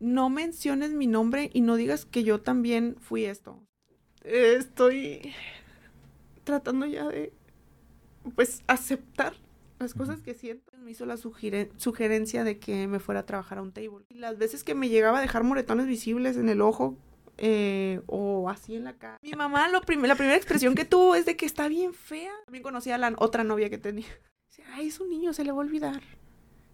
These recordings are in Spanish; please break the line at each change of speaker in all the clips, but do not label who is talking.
no menciones mi nombre y no digas que yo también fui esto. Estoy tratando ya de, pues, aceptar las cosas que siento. Me hizo la sugerencia de que me fuera a trabajar a un table. Y las veces que me llegaba a dejar moretones visibles en el ojo eh, o así en la cara. Mi mamá, lo la primera expresión que tuvo es de que está bien fea. También conocía a la otra novia que tenía. Dice, ay, es un niño, se le va a olvidar.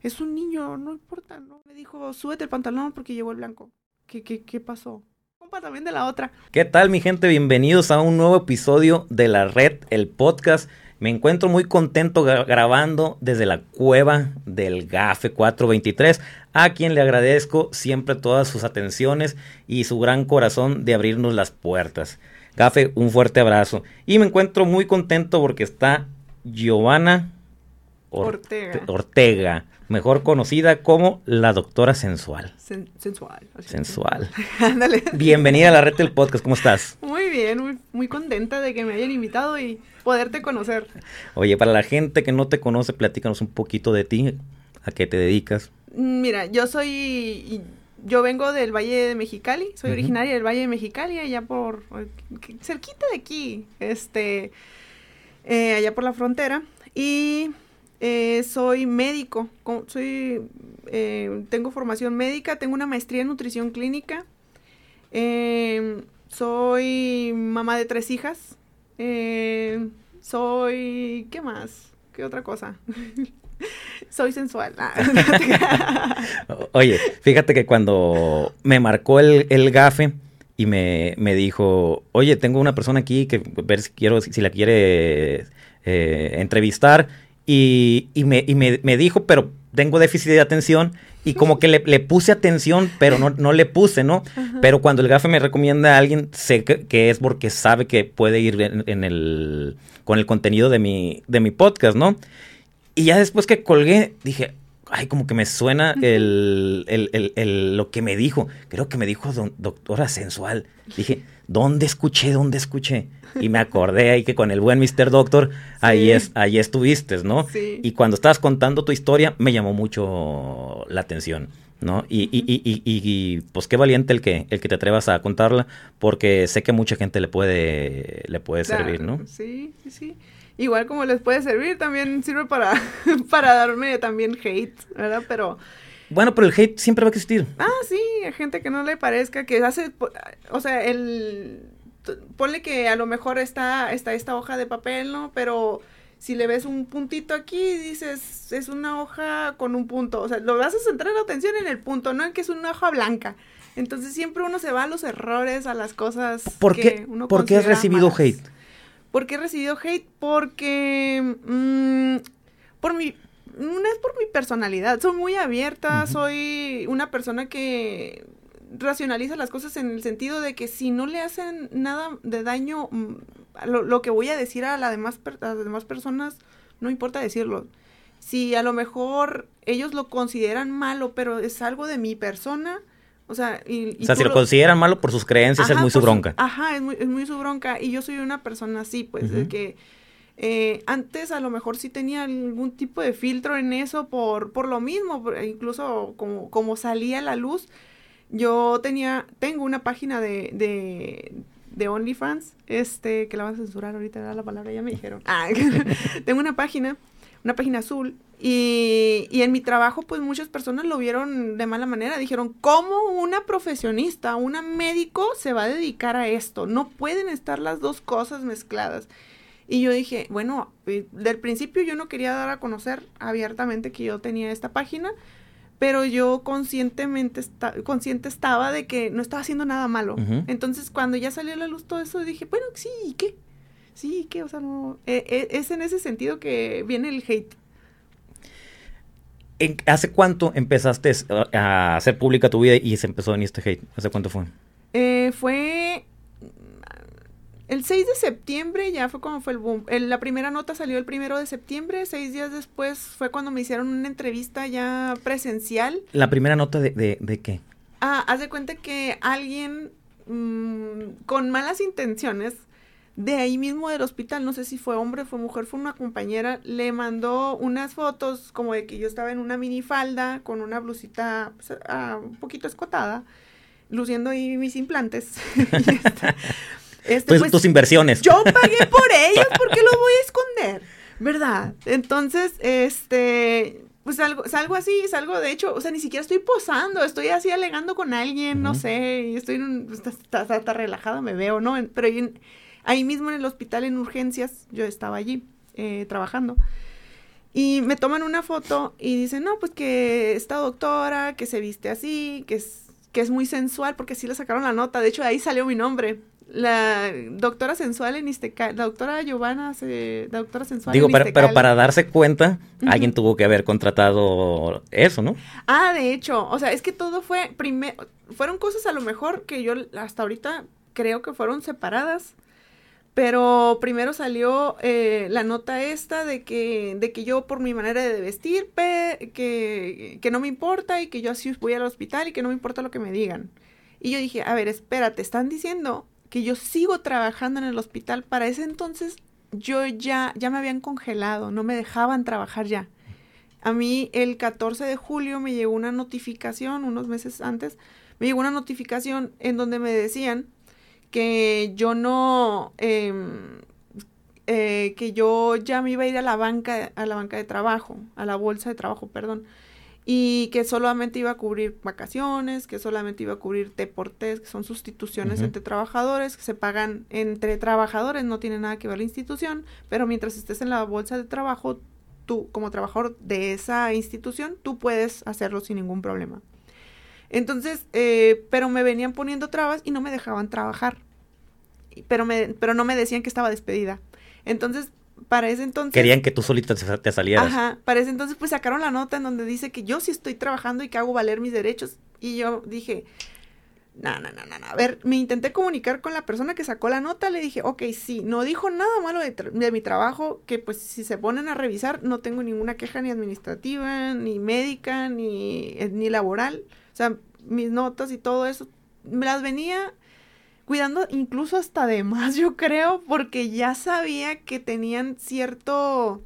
Es un niño, no importa, ¿no? Me dijo, súbete el pantalón porque llevó el blanco. ¿Qué, qué, qué pasó? Compa también de la otra.
¿Qué tal, mi gente? Bienvenidos a un nuevo episodio de La Red, el podcast. Me encuentro muy contento grabando desde la cueva del GAFE 423, a quien le agradezco siempre todas sus atenciones y su gran corazón de abrirnos las puertas. Gafe, un fuerte abrazo. Y me encuentro muy contento porque está Giovanna
Ortega.
Ortega, mejor conocida como la doctora sensual.
sensual.
Sensual. Ándale. Bienvenida a la red del podcast, ¿cómo estás?
Muy bien, muy, muy contenta de que me hayan invitado y poderte conocer.
Oye, para la gente que no te conoce, platícanos un poquito de ti, a qué te dedicas.
Mira, yo soy, yo vengo del Valle de Mexicali, soy originaria del Valle de Mexicali, allá por, cerquita de aquí, este, eh, allá por la frontera, y eh, soy médico, soy, eh, tengo formación médica, tengo una maestría en nutrición clínica, soy mamá de tres hijas, eh, soy. ¿Qué más? ¿Qué otra cosa? soy sensual.
Oye, fíjate que cuando me marcó el, el gafe y me, me, dijo, oye, tengo una persona aquí que ver si quiero, si la quiere eh, entrevistar. Y, y, me, y me, me, dijo, pero tengo déficit de atención y como que le, le puse atención, pero no, no le puse, ¿no? Pero cuando el gafe me recomienda a alguien, sé que, es porque sabe que puede ir en, el, con el contenido de mi, de mi podcast, ¿no? Y ya después que colgué, dije, ay, como que me suena el, el, el, lo que me dijo. Creo que me dijo doctora sensual. Dije, ¿dónde escuché? ¿Dónde escuché? Y me acordé ahí que con el buen Mr. Doctor, ahí, es, ahí estuviste, ¿no?
Sí.
Y cuando estabas contando tu historia, me llamó mucho la atención. ¿no? Y, y, y, y, pues qué valiente el que, el que te atrevas a contarla, porque sé que mucha gente le puede, le puede servir, ¿no?
Sí, sí, sí. Igual como les puede servir, también sirve para, para darme también hate, ¿verdad? Pero...
Bueno, pero el hate siempre va a existir.
Ah, sí, hay gente que no le parezca, que hace, o sea, el, ponle que a lo mejor está, está esta hoja de papel, ¿no? Pero si le ves un puntito aquí, dices, es una hoja con un punto. O sea, lo vas a centrar la atención en el punto, no en que es una hoja blanca. Entonces siempre uno se va a los errores, a las cosas
¿Por que qué, uno ¿Por qué has recibido hate?
¿Por qué he recibido hate? Porque... Mm, por mi... Una es por mi personalidad. Soy muy abierta, soy una persona que racionaliza las cosas en el sentido de que si no le hacen nada de daño, mm, lo, que voy a decir a, la demás, las demás personas, no importa decirlo. Si a lo mejor ellos lo consideran malo, pero es algo de mi persona, o sea, y,
o sea si lo, consideran malo por sus creencias, es muy su bronca.
ajá, es muy, es muy su bronca. Y yo soy una persona así, pues, de que eh, antes a lo mejor sí tenía algún tipo de filtro en eso por, por lo mismo, incluso como, como salía la luz yo tenía, tengo una página de, de, de OnlyFans, este, que la van a censurar ahorita, la palabra, ya me dijeron. Ah, tengo una página, una página azul, y, y, en mi trabajo, pues muchas personas lo vieron de mala manera. Dijeron, ¿cómo una profesionista, una médico se va a dedicar a esto? No pueden estar las dos cosas mezcladas. Y yo dije, bueno, eh, del principio yo no quería dar a conocer abiertamente que yo tenía esta página, pero yo conscientemente consciente estaba de que no estaba haciendo nada malo. Entonces, cuando ya salió a la luz todo eso, dije, bueno, sí, ¿y qué? Sí, ¿qué? O sea, no... E, e, es en ese sentido que viene el hate.
¿Hace cuánto empezaste a hacer pública tu vida y se empezó en este hate? ¿Hace cuánto fue?
Eh, fue el 6 de septiembre ya fue como fue el boom. la primera nota salió el primero de septiembre, seis días después fue cuando me hicieron una entrevista ya presencial.
¿La primera nota de, de, qué?
Ah, haz de cuenta que alguien mm, con malas intenciones de ahí mismo del hospital, no sé si fue hombre, fue mujer, fue una compañera, le mandó unas fotos como de que yo estaba en una minifalda con una blusita pues, ah, un poquito escotada, luciendo ahí mis implantes.
este, pues, tus inversiones.
Yo pagué por ellas, porque lo voy a esconder? ¿Verdad? Entonces, este, pues salgo, salgo así, salgo, de hecho, o sea, ni siquiera estoy posando, estoy así alegando con alguien, no sé, estoy, está, está, relajada, me veo, ¿no? Pero ahí mismo en el hospital, en urgencias, yo estaba allí eh, trabajando. Y me toman una foto y dicen, no, pues que esta doctora, que se viste así, que es, que es muy sensual, porque así le sacaron la nota. De hecho, ahí salió mi nombre la doctora sensual en Iztecal, la doctora Giovanna, se, la doctora sensual
Digo, pero, pero, para darse cuenta, alguien tuvo que haber contratado eso, ¿no?
Ah, de hecho, o sea, es que todo fue, fueron cosas a lo mejor que yo hasta ahorita creo que fueron separadas, pero primero salió eh, la nota esta de que, de que yo por mi manera de vestir, que, que no me importa y que yo así voy al hospital y que no me importa lo que me digan. Y yo dije, a ver, espérate, están diciendo que yo sigo trabajando en el hospital, para ese entonces yo ya, ya me habían congelado, no me dejaban trabajar ya. A mí el 14 de julio me llegó una notificación, unos meses antes, me llegó una notificación en donde me decían que yo no, em, eh, que yo ya me iba a ir a la banca, a la banca de trabajo, a la bolsa de trabajo, perdón y que solamente iba a cubrir vacaciones, que solamente iba a cubrir T por T, que son sustituciones entre trabajadores, que se pagan entre trabajadores, no tiene nada que ver la institución, pero mientras estés en la bolsa de trabajo, tú como trabajador de esa institución, tú puedes hacerlo sin ningún problema. Entonces, eh, pero me venían poniendo trabas y no me dejaban trabajar, pero, me, pero no me decían que estaba despedida. Entonces, para ese entonces...
Querían que tú solita te salieras.
Ajá, para ese entonces pues sacaron la nota en donde dice que yo sí estoy trabajando y que hago valer mis derechos. Y yo dije, no, no, no, no, a ver, me intenté comunicar con la persona que sacó la nota, le dije, ok, sí, no dijo nada malo de, mi trabajo, que pues si se ponen a revisar no tengo ninguna queja ni administrativa, ni médica, ni, eh, ni laboral. O sea, mis notas y todo eso, me las venía cuidando incluso hasta de más, yo creo, porque ya sabía que tenían cierto,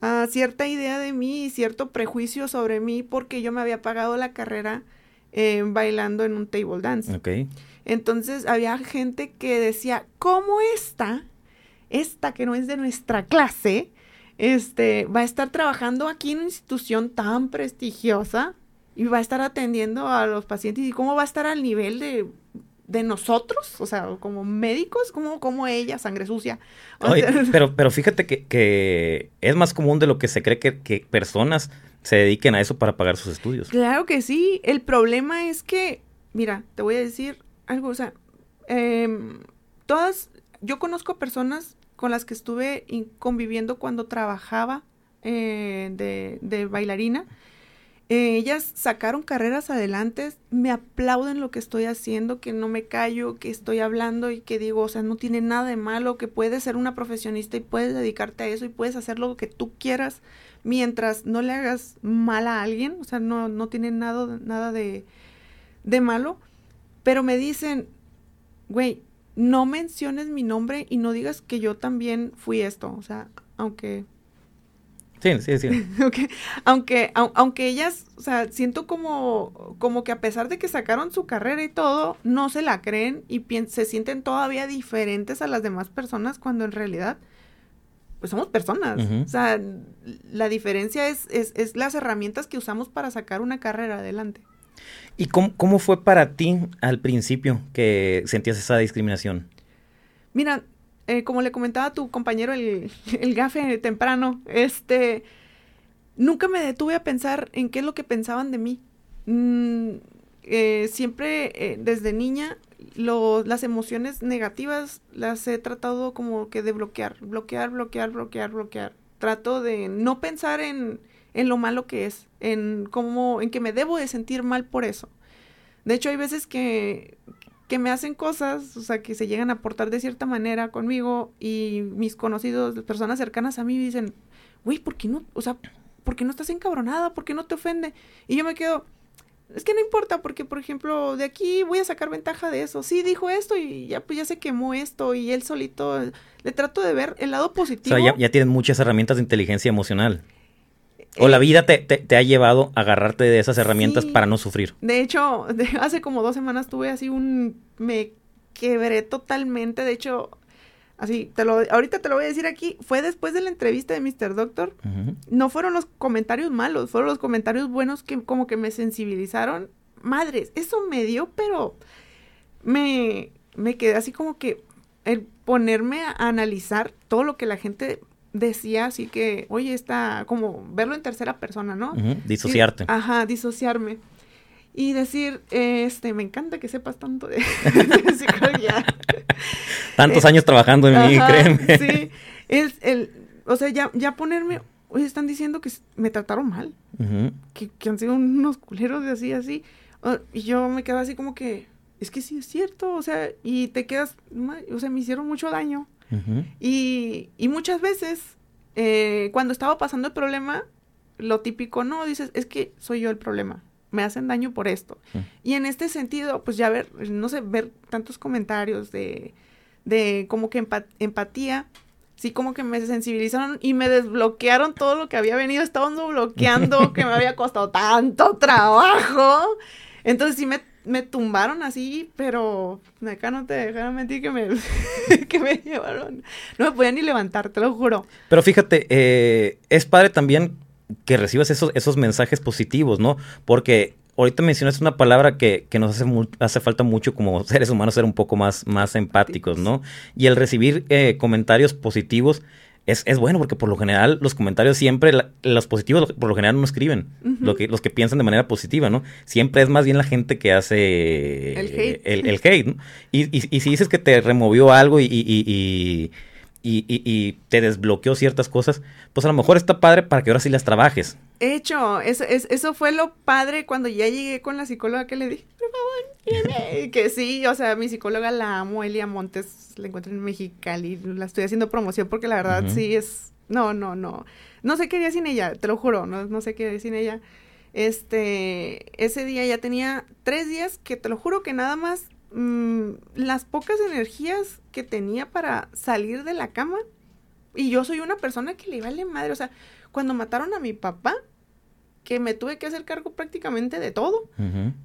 uh, cierta idea de mí y cierto prejuicio sobre mí porque yo me había pagado la carrera eh, bailando en un table dance.
Okay.
Entonces había gente que decía, ¿cómo esta, esta que no es de nuestra clase, este, va a estar trabajando aquí en una institución tan prestigiosa y va a estar atendiendo a los pacientes y cómo va a estar al nivel de de nosotros, o sea, como médicos, como, como ella, sangre sucia.
pero, pero fíjate que, es más común de lo que se cree que, personas se dediquen a eso para pagar sus estudios.
Claro que sí. El problema es que, mira, te voy a decir algo, o sea, em, todas, yo conozco personas con las que estuve conviviendo cuando trabajaba eh, de, de bailarina eh, ellas sacaron carreras adelante, me aplauden lo que estoy haciendo, que no me callo, que estoy hablando y que digo, o sea, no tiene nada de malo, que puedes ser una profesionista y puedes dedicarte a eso y puedes hacer lo que tú quieras mientras no le hagas mal a alguien, o sea, no, no tiene nada, nada de, de malo, pero me dicen, güey, no menciones mi nombre y no digas que yo también fui esto, o sea, aunque
Sí, sí, sí.
Aunque, aunque ellas, o sea, siento como, como que a pesar de que sacaron su carrera y todo, no se la creen y se sienten todavía diferentes a las demás personas cuando en realidad, pues somos personas. O sea, la diferencia es, es, es, las herramientas que usamos para sacar una carrera adelante.
¿Y cómo, cómo fue para ti al principio que sentías esa discriminación?
Mira, eh, como le comentaba tu compañero el, el gafe temprano, este, nunca me detuve a pensar en qué es lo que pensaban de mí. Mm, eh, siempre eh, desde niña las emociones negativas las he tratado como que de bloquear, bloquear, bloquear, bloquear, bloquear. Trato de no pensar en, en lo malo que es, en cómo, en que me debo de sentir mal por eso. De hecho, hay veces que, que me hacen cosas, o sea, que se llegan a portar de cierta manera conmigo y mis conocidos, personas cercanas a mí dicen, güey, ¿por qué no, o sea, ¿por qué no estás encabronada? ¿Por qué no te ofende? Y yo me quedo, es que no importa porque, por ejemplo, de aquí voy a sacar ventaja de eso. Sí, dijo esto y ya pues ya se quemó esto y él solito le trato de ver el lado positivo.
O sea, ya, ya tienen muchas herramientas de inteligencia emocional. O la eh, vida te, te, ha llevado a agarrarte de esas herramientas para no sufrir.
De hecho, hace como dos semanas tuve así un... Me quebré totalmente. De hecho, así, te lo, ahorita te lo voy a decir aquí. Fue después de la entrevista de Mr. Doctor. No fueron los comentarios malos, fueron los comentarios buenos que como que me sensibilizaron. Madres, eso me dio, pero me, me quedé así como que el ponerme a analizar todo lo que la gente decía así que, oye, está como verlo en tercera persona, ¿no?
Disociarte.
ajá, disociarme. Y decir, este, me encanta que sepas tanto de,
psicología. Tantos años trabajando en mí, créeme.
Sí, es el, o sea, ya, ya ponerme, oye, están diciendo que me trataron mal, que, que, han sido unos culeros de así, así. y yo me quedo así como que, es que sí es cierto, o sea, y te quedas, o sea, me hicieron mucho daño y, y, muchas veces, eh, cuando estaba pasando el problema, lo típico, no, dices, es que soy yo el problema, me hacen daño por esto. Y en este sentido, pues ya ver, no sé, ver tantos comentarios de, de como que empatía, sí como que me sensibilizaron y me desbloquearon todo lo que había venido estando bloqueando, que me había costado tanto trabajo. Entonces sí me me tumbaron así, pero acá no te dejaron mentir que me, que me llevaron. No me podía ni levantar, te lo juro.
Pero fíjate, eh, es padre también que recibas esos, esos mensajes positivos, ¿no? Porque ahorita mencionaste una palabra que, que nos hace, hace falta mucho como seres humanos ser un poco más, más empáticos, ¿no? Y el recibir eh, comentarios positivos es, es, bueno porque por lo general los comentarios siempre, los positivos por lo general no escriben, lo que, los que piensan de manera positiva, ¿no? Siempre es más bien la gente que hace
el hate.
El, hate ¿no? y, y, y, si dices que te removió algo y, y y, y, te desbloqueó ciertas cosas, pues a lo mejor está padre para que ahora sí las trabajes.
Hecho, eso, eso fue lo padre cuando ya llegué con la psicóloga que le dije, por favor, que sí, o sea, mi psicóloga la amo, Elia Montes, la encuentro en Mexicali, la estoy haciendo promoción porque la verdad sí es, no, no, no, no sé qué haría sin ella, te lo juro, no, no sé qué haría sin ella. Este, ese día ya tenía tres días que te lo juro que nada más Mm, las pocas energías que tenía para salir de la cama. Y yo soy una persona que le vale madre. O sea, cuando mataron a mi papá, que me tuve que hacer cargo prácticamente de todo,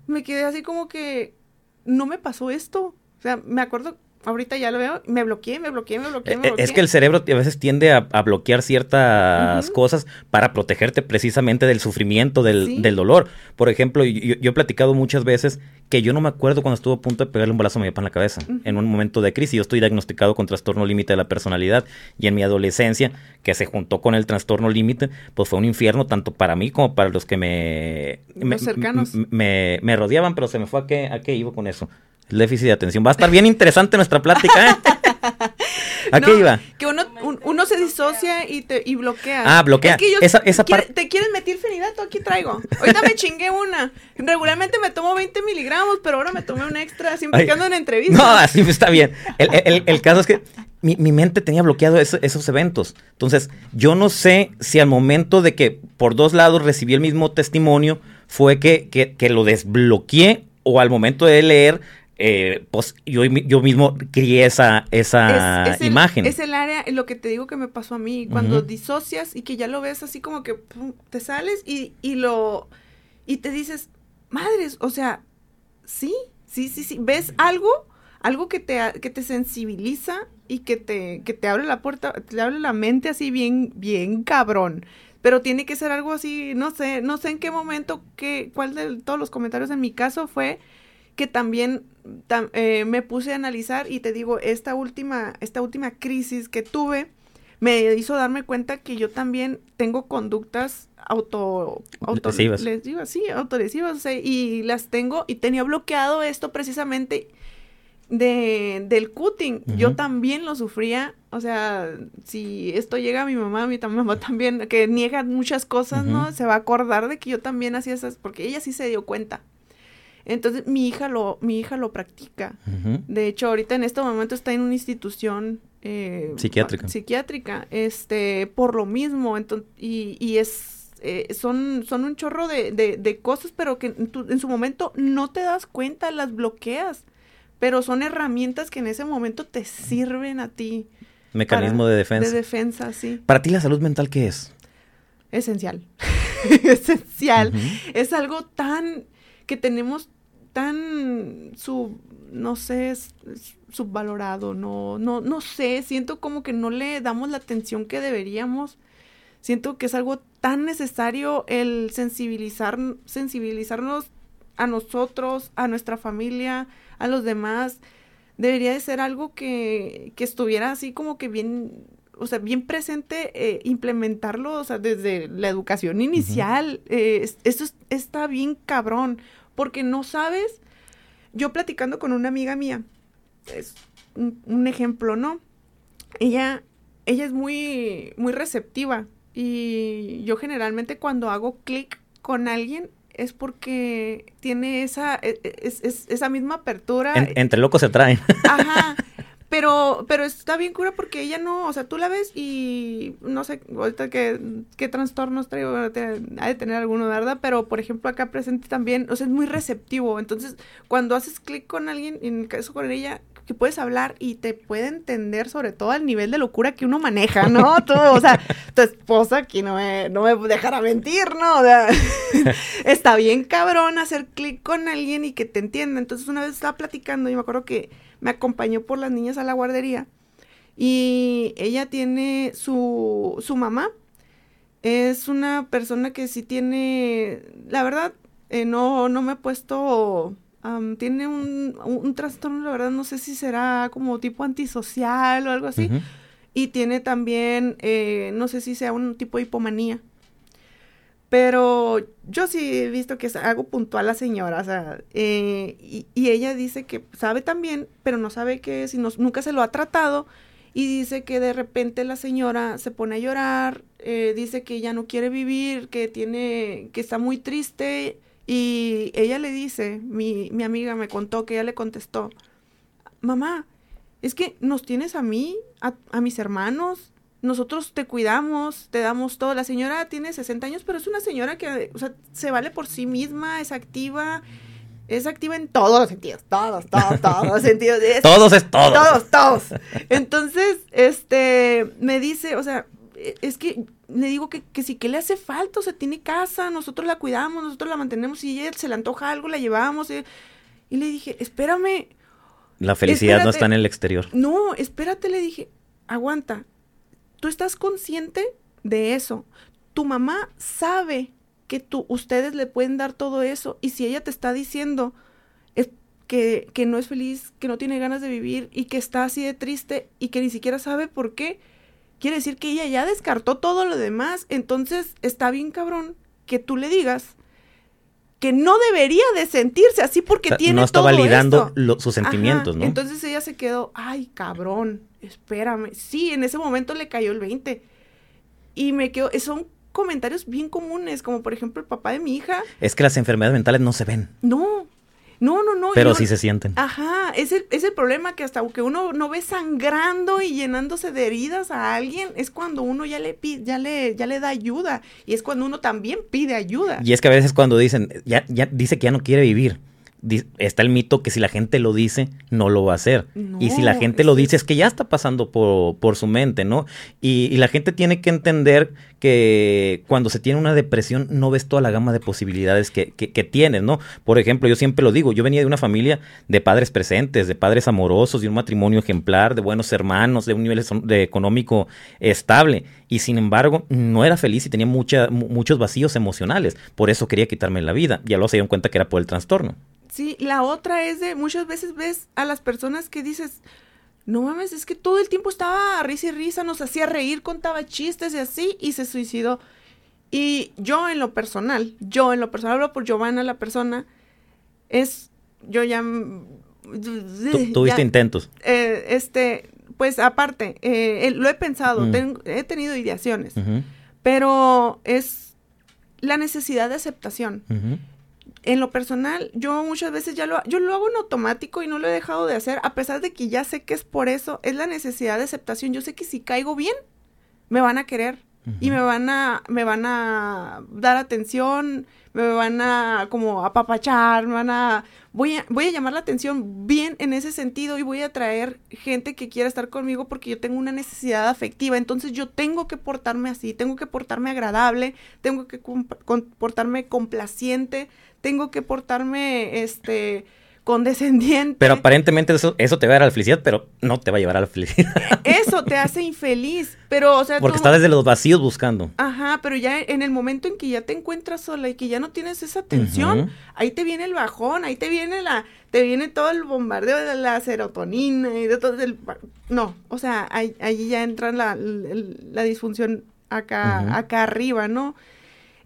me quedé así como que no me pasó esto. O sea, me acuerdo ahorita ya lo veo, me bloqueé, me bloqueé, me bloqueé, me
bloqueé. Es que el cerebro a veces tiende a, bloquear ciertas cosas para protegerte precisamente del sufrimiento, del, dolor. Por ejemplo, yo, he platicado muchas veces que yo no me acuerdo cuando estuve a punto de pegarle un balazo a mi papá en la cabeza, en un momento de crisis. Yo estoy diagnosticado con trastorno límite de la personalidad y en mi adolescencia, que se juntó con el trastorno límite, pues fue un infierno tanto para mí como para los que me...
Los cercanos.
Me, me, rodeaban, pero se me fue a qué, a qué iba con eso. El déficit de atención. Va a estar bien interesante nuestra plática, ¿eh? ¿A qué iba?
Que uno, uno se disocia y, te, y bloquea.
Ah, bloquea. Es que yo, esa, esa
¿Te quieres meter fenidato? Aquí traigo. Ahorita me chingué una. Regularmente me tomo 20 miligramos, pero ahora me tomé un extra, siempre que ando en entrevista.
No, así está bien. El, el, el caso es que mi, mi, mente tenía bloqueado esos eventos. Entonces, yo no sé si al momento de que por dos lados recibí el mismo testimonio, fue que, que, que lo desbloqueé o al momento de leer eh, pues yo, yo mismo crié esa, esa imagen.
Es el área, lo que te digo que me pasó a mí, cuando disocias y que ya lo ves así como que te sales y, y lo, y te dices, madres, o sea, sí, sí, sí, sí, ves algo, algo que te, que te sensibiliza y que te, que te abre la puerta, te abre la mente así bien, bien cabrón. Pero tiene que ser algo así, no sé, no sé en qué momento, qué, cuál de todos los comentarios en mi caso fue que también eh, me puse a analizar y te digo, esta última, esta última crisis que tuve me hizo darme cuenta que yo también tengo conductas auto, auto les digo así, autolesivas, y las tengo y tenía bloqueado esto precisamente de, del cutting. Yo también lo sufría, o sea, si esto llega a mi mamá, a mi mamá también, que niega muchas cosas, ¿no? Se va a acordar de que yo también hacía esas, porque ella sí se dio cuenta. Entonces mi hija lo, mi hija lo practica. De hecho, ahorita en este momento está en una institución eh,
psiquiátrica.
Psiquiátrica, este, por lo mismo. Entonces, y, y es eh, son, son un chorro de, de, cosas, pero que en, en, su momento no te das cuenta, las bloqueas. Pero son herramientas que en ese momento te sirven a ti.
Mecanismo de defensa.
De defensa, sí.
Para ti la salud mental, ¿qué es?
Esencial. Esencial. Es algo tan que tenemos tan sub, no sé, subvalorado, no, no, no sé, siento como que no le damos la atención que deberíamos. Siento que es algo tan necesario el sensibilizar, sensibilizarnos a nosotros, a nuestra familia, a los demás. Debería de ser algo que, que estuviera así como que bien, o sea, bien presente, eh, implementarlo, o sea, desde la educación inicial. Eh, esto está bien cabrón porque no sabes. Yo platicando con una amiga mía, es un, ejemplo, ¿no? Ella, ella es muy, muy receptiva y yo generalmente cuando hago clic con alguien es porque tiene esa, e, e, esa misma apertura.
entre locos se traen.
Ajá. Pero, pero está bien cura porque ella no, o sea, tú la ves y no sé ahorita qué, qué trastornos trae, ha de tener alguno, ¿verdad? Pero, por ejemplo, acá presente también, o sea, es muy receptivo. Entonces, cuando haces clic con alguien, en el caso con ella, que puedes hablar y te puede entender sobre todo al nivel de locura que uno maneja, ¿no? Tú, o sea, tu esposa aquí no me, no me dejará mentir, ¿no? O sea, está bien cabrón hacer clic con alguien y que te entienda. Entonces, una vez estaba platicando y me acuerdo que me acompañó por las niñas a la guardería y ella tiene su, su mamá. Es una persona que sí tiene, la verdad, eh, no, no me he puesto, tiene un, un, trastorno, la verdad, no sé si será como tipo antisocial o algo así. Y tiene también, eh, no sé si sea un tipo de hipomanía. Pero yo sí he visto que es algo puntual la señora, o sea, eh, y, ella dice que sabe también, pero no sabe que si nunca se lo ha tratado, y dice que de repente la señora se pone a llorar, eh, dice que ya no quiere vivir, que tiene, que está muy triste, y ella le dice, mi, mi amiga me contó que ella le contestó, mamá, es que nos tienes a mí, a mis hermanos, nosotros te cuidamos, te damos todo. La señora tiene 60 años, pero es una señora que, o sea, se vale por sí misma, es activa, es activa en todos los sentidos, todos, todos, todos los sentidos.
todos es todos.
Todos, todos. Entonces, este, me dice, o sea, es que le digo que, que sí que le hace falta, o sea, tiene casa, nosotros la cuidamos, nosotros la mantenemos, y ella se le antoja algo, la llevamos. Y, y le dije, espérame.
La felicidad no está en el exterior.
No, espérate, le dije, aguanta, tú estás consciente de eso. Tu mamá sabe que tú, ustedes le pueden dar todo eso y si ella te está diciendo que, que no es feliz, que no tiene ganas de vivir y que está así de triste y que ni siquiera sabe por qué, quiere decir que ella ya descartó todo lo demás. Entonces está bien cabrón que tú le digas que no debería de sentirse así porque tiene no está validando
sus sentimientos, ¿no?
Entonces ella se quedó, ay, cabrón, espérame. Sí, en ese momento le cayó el 20. Y me quedó, son comentarios bien comunes, como por ejemplo el papá de mi hija.
Es que las enfermedades mentales no se ven.
No, no, no, no.
Pero sí se sienten.
Ajá, es el, es el problema que hasta que uno no ve sangrando y llenándose de heridas a alguien, es cuando uno ya le pide, ya le, ya le da ayuda. Y es cuando uno también pide ayuda.
Y es que a veces cuando dicen, ya, ya dice que ya no quiere vivir está el mito que si la gente lo dice, no lo va a hacer. y si la gente lo dice, es que ya está pasando por, por su mente, ¿no? Y, la gente tiene que entender que cuando se tiene una depresión no ves toda la gama de posibilidades que, que, tienes, ¿no? Por ejemplo, yo siempre lo digo, yo venía de una familia de padres presentes, de padres amorosos, de un matrimonio ejemplar, de buenos hermanos, de un nivel de económico estable. Y sin embargo, no era feliz y tenía mucha, muchos vacíos emocionales. Por eso quería quitarme la vida. Ya lo se dieron cuenta que era por el trastorno.
Sí, la otra es de muchas veces ves a las personas que dices, no mames, es que todo el tiempo estaba a risa y risa, nos hacía reír, contaba chistes y así, y se suicidó. Y yo en lo personal, yo en lo personal, hablo por Giovanna, la persona, es, yo ya...
tuviste intentos.
Eh, este, pues aparte, eh, lo he pensado, mm. he tenido ideaciones, pero es la necesidad de aceptación en lo personal, yo muchas veces ya lo, yo lo hago en automático y no lo he dejado de hacer, a pesar de que ya sé que es por eso, es la necesidad de aceptación. Yo sé que si caigo bien, me van a querer. y me van a, me van a dar atención, me van a como apapachar, me van a voy a, voy a llamar la atención bien en ese sentido y voy a traer gente que quiera estar conmigo porque yo tengo una necesidad afectiva. Entonces yo tengo que portarme así, tengo que portarme agradable, tengo que portarme complaciente, tengo que portarme, este, condescendiente.
Pero aparentemente eso, eso te va a dar a la felicidad, pero no te va a llevar a la felicidad.
Eso te hace infeliz, pero o sea...
Porque estás desde los vacíos buscando.
Ajá, pero ya en el momento en que ya te encuentras sola y que ya no tienes esa atención, ahí te viene el bajón, ahí te viene la... Te viene todo el bombardeo de la serotonina y de todo el... No, o sea, ahí, ya entra la, la, disfunción acá, acá arriba, ¿no?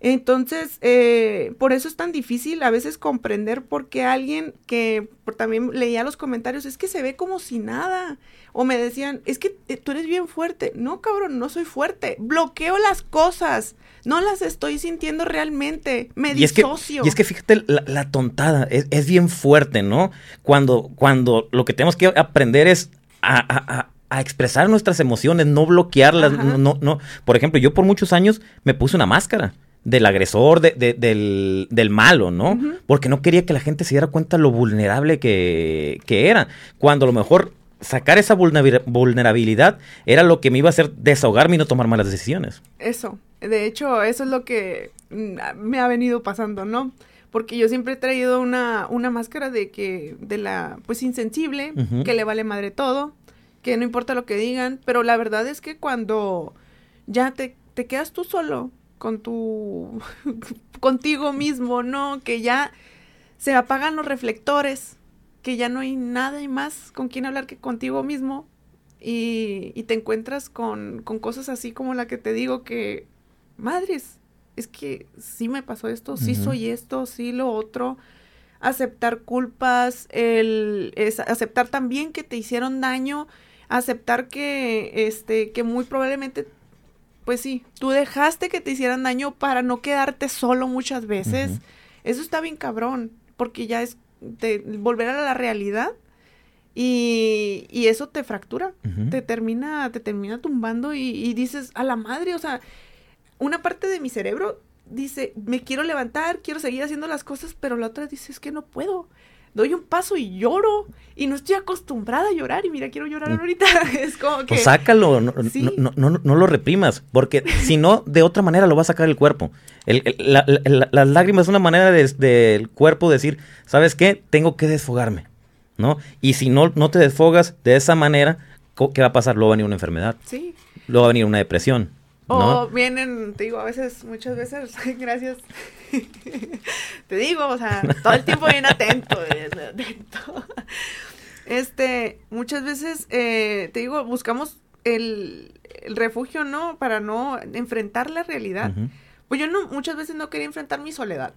Entonces, eh, por eso es tan difícil a veces comprender por qué alguien que también leía los comentarios es que se ve como si nada. O me decían, es que eh, tú eres bien fuerte. No, cabrón, no soy fuerte. Bloqueo las cosas. No las estoy sintiendo realmente. Me y disocio.
Es que, y es que fíjate la, tontada. Es, bien fuerte, ¿no? Cuando, cuando lo que tenemos que aprender es a, expresar nuestras emociones, no bloquearlas. no, no. Por ejemplo, yo por muchos años me puse una máscara del agresor, de, del, del, malo, ¿no? Porque no quería que la gente se diera cuenta lo vulnerable que, que era. Cuando a lo mejor sacar esa vulnerabilidad era lo que me iba a hacer desahogarme y no tomar malas decisiones.
Eso, de hecho, eso es lo que mm, me ha venido pasando, ¿no? Porque yo siempre he traído una, una máscara de que, de la, pues insensible, que le vale madre todo, que no importa lo que digan, pero la verdad es que cuando ya te, te quedas tú solo con tu, contigo mismo, ¿no? Que ya se apagan los reflectores, que ya no hay nada y más con quien hablar que contigo mismo. Y, y te encuentras con, con, cosas así como la que te digo que, madres, es que sí me pasó esto, sí soy esto, sí lo otro, aceptar culpas, el, es, aceptar también que te hicieron daño, aceptar que, este, que muy probablemente pues sí, tú dejaste que te hicieran daño para no quedarte solo muchas veces. Eso está bien cabrón, porque ya es de volver a la realidad y, y eso te fractura, te termina, te termina tumbando y, y dices, a la madre, o sea, una parte de mi cerebro dice, me quiero levantar, quiero seguir haciendo las cosas, pero la otra dice, es que no puedo doy un paso y lloro y no estoy acostumbrada a llorar y mira, quiero llorar mm. ahorita. es como que...
Pues sácalo, no, no, lo reprimas, porque si no, de otra manera lo va a sacar el cuerpo. las lágrimas es una manera del cuerpo decir, ¿sabes qué? Tengo que desfogarme, ¿no? Y si no, no te desfogas de esa manera, ¿qué va a pasar? Luego va a venir una enfermedad. Sí. Luego va a venir una depresión.
O vienen, te digo, a veces, muchas veces, gracias. te digo, o sea, todo el tiempo bien atento, atento. Este, muchas veces, eh, te digo, buscamos el, refugio, ¿no? Para no enfrentar la realidad. Pues yo no, muchas veces no quería enfrentar mi soledad.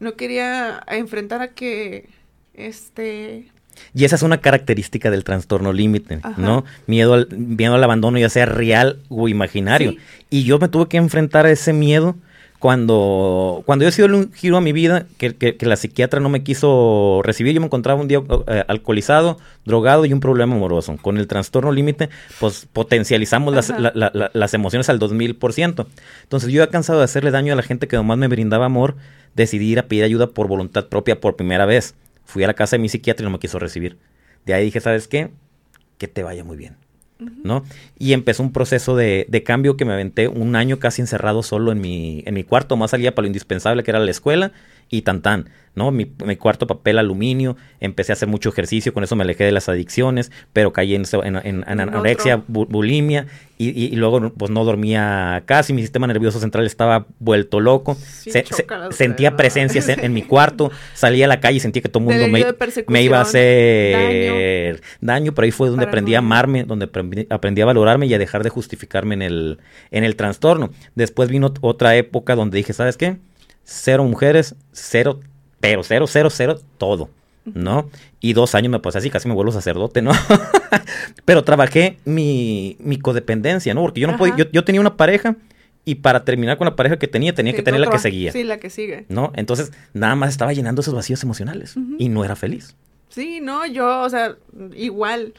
No quería enfrentar a que, este,
y esa es una característica del trastorno límite, ¿no? Miedo al, miedo al abandono, ya sea real o imaginario. Y yo me tuve que enfrentar a ese miedo cuando, cuando yo he sido un giro a mi vida, que, que, la psiquiatra no me quiso recibir, yo me encontraba un día eh, alcoholizado, drogado y un problema amoroso. Con el trastorno límite, pues potencializamos las, las, emociones al 2000%. Entonces yo he cansado de hacerle daño a la gente que nomás me brindaba amor, decidí ir a pedir ayuda por voluntad propia por primera vez. Fui a la casa de mi psiquiatra y no me quiso recibir. De ahí dije, ¿sabes qué? Que te vaya muy bien. ¿No? Y empezó un proceso de, de, cambio que me aventé un año casi encerrado solo en mi, en mi cuarto, más salía para lo indispensable que era la escuela y tan tan, ¿no? Mi, mi, cuarto papel aluminio, empecé a hacer mucho ejercicio, con eso me alejé de las adicciones, pero caí en, en, anorexia, bulimia, y, luego pues no dormía casi, mi sistema nervioso central estaba vuelto loco, sentía presencias en, mi cuarto, salía a la calle y sentía que todo el mundo me, iba a hacer daño. pero ahí fue donde aprendí a amarme, donde aprendí, a valorarme y a dejar de justificarme en el, en el trastorno. Después vino otra época donde dije, ¿sabes qué? Cero mujeres, cero, pero cero, cero, cero, todo, ¿no? Y dos años me pasé así, casi me vuelvo sacerdote, ¿no? pero trabajé mi, mi codependencia, ¿no? Porque yo no podía, yo, tenía una pareja y para terminar con la pareja que tenía, tenía que tener la que seguía.
Sí, la que sigue.
¿No? Entonces, nada más estaba llenando esos vacíos emocionales y no era feliz.
Sí, no, yo, o sea, igual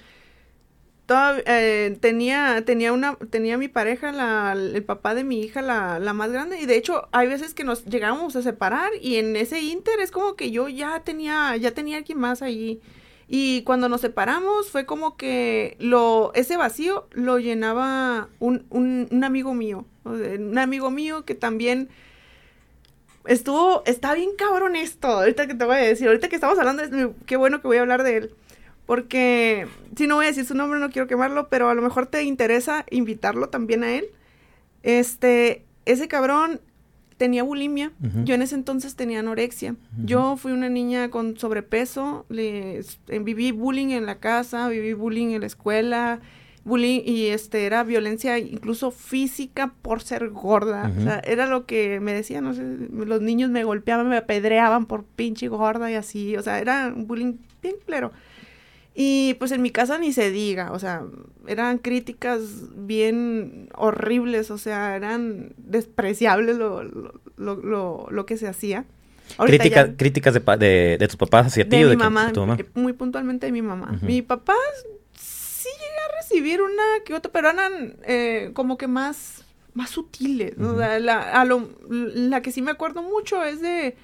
eh, tenía, tenía una, tenía mi pareja, la, el papá de mi hija, la, la más grande, y de hecho hay veces que nos llegábamos a separar y en ese inter es como que yo ya tenía, ya tenía alguien más ahí. Y cuando nos separamos fue como que lo, ese vacío lo llenaba un, un, un amigo mío, un amigo mío que también estuvo, está bien cabrón esto, ahorita que te voy a decir, ahorita que estamos hablando, qué bueno que voy a hablar de él, porque si no voy a decir su nombre, no quiero quemarlo, pero a lo mejor te interesa invitarlo también a él. Este, ese cabrón tenía bulimia. Yo en ese entonces tenía anorexia. Yo fui una niña con sobrepeso. Le, viví bullying en la casa, viví bullying en la escuela. Bullying y este era violencia incluso física por ser gorda. O sea, era lo que me decían, no sé, los niños me golpeaban, me apedreaban por pinche gorda y así. O sea, era un bullying bien claro. Y pues en mi casa ni se diga, o sea, eran críticas bien horribles, o sea, eran despreciables lo, lo, lo, lo que se hacía.
Crítica, críticas de, de, tus papás hacia ti
de
o de
mi mamá, eh, Muy puntualmente de mi mamá. Mi papá sí llega a recibir una que otra, pero eran eh, como que más, más sutiles. la, a lo, la que sí me acuerdo mucho es de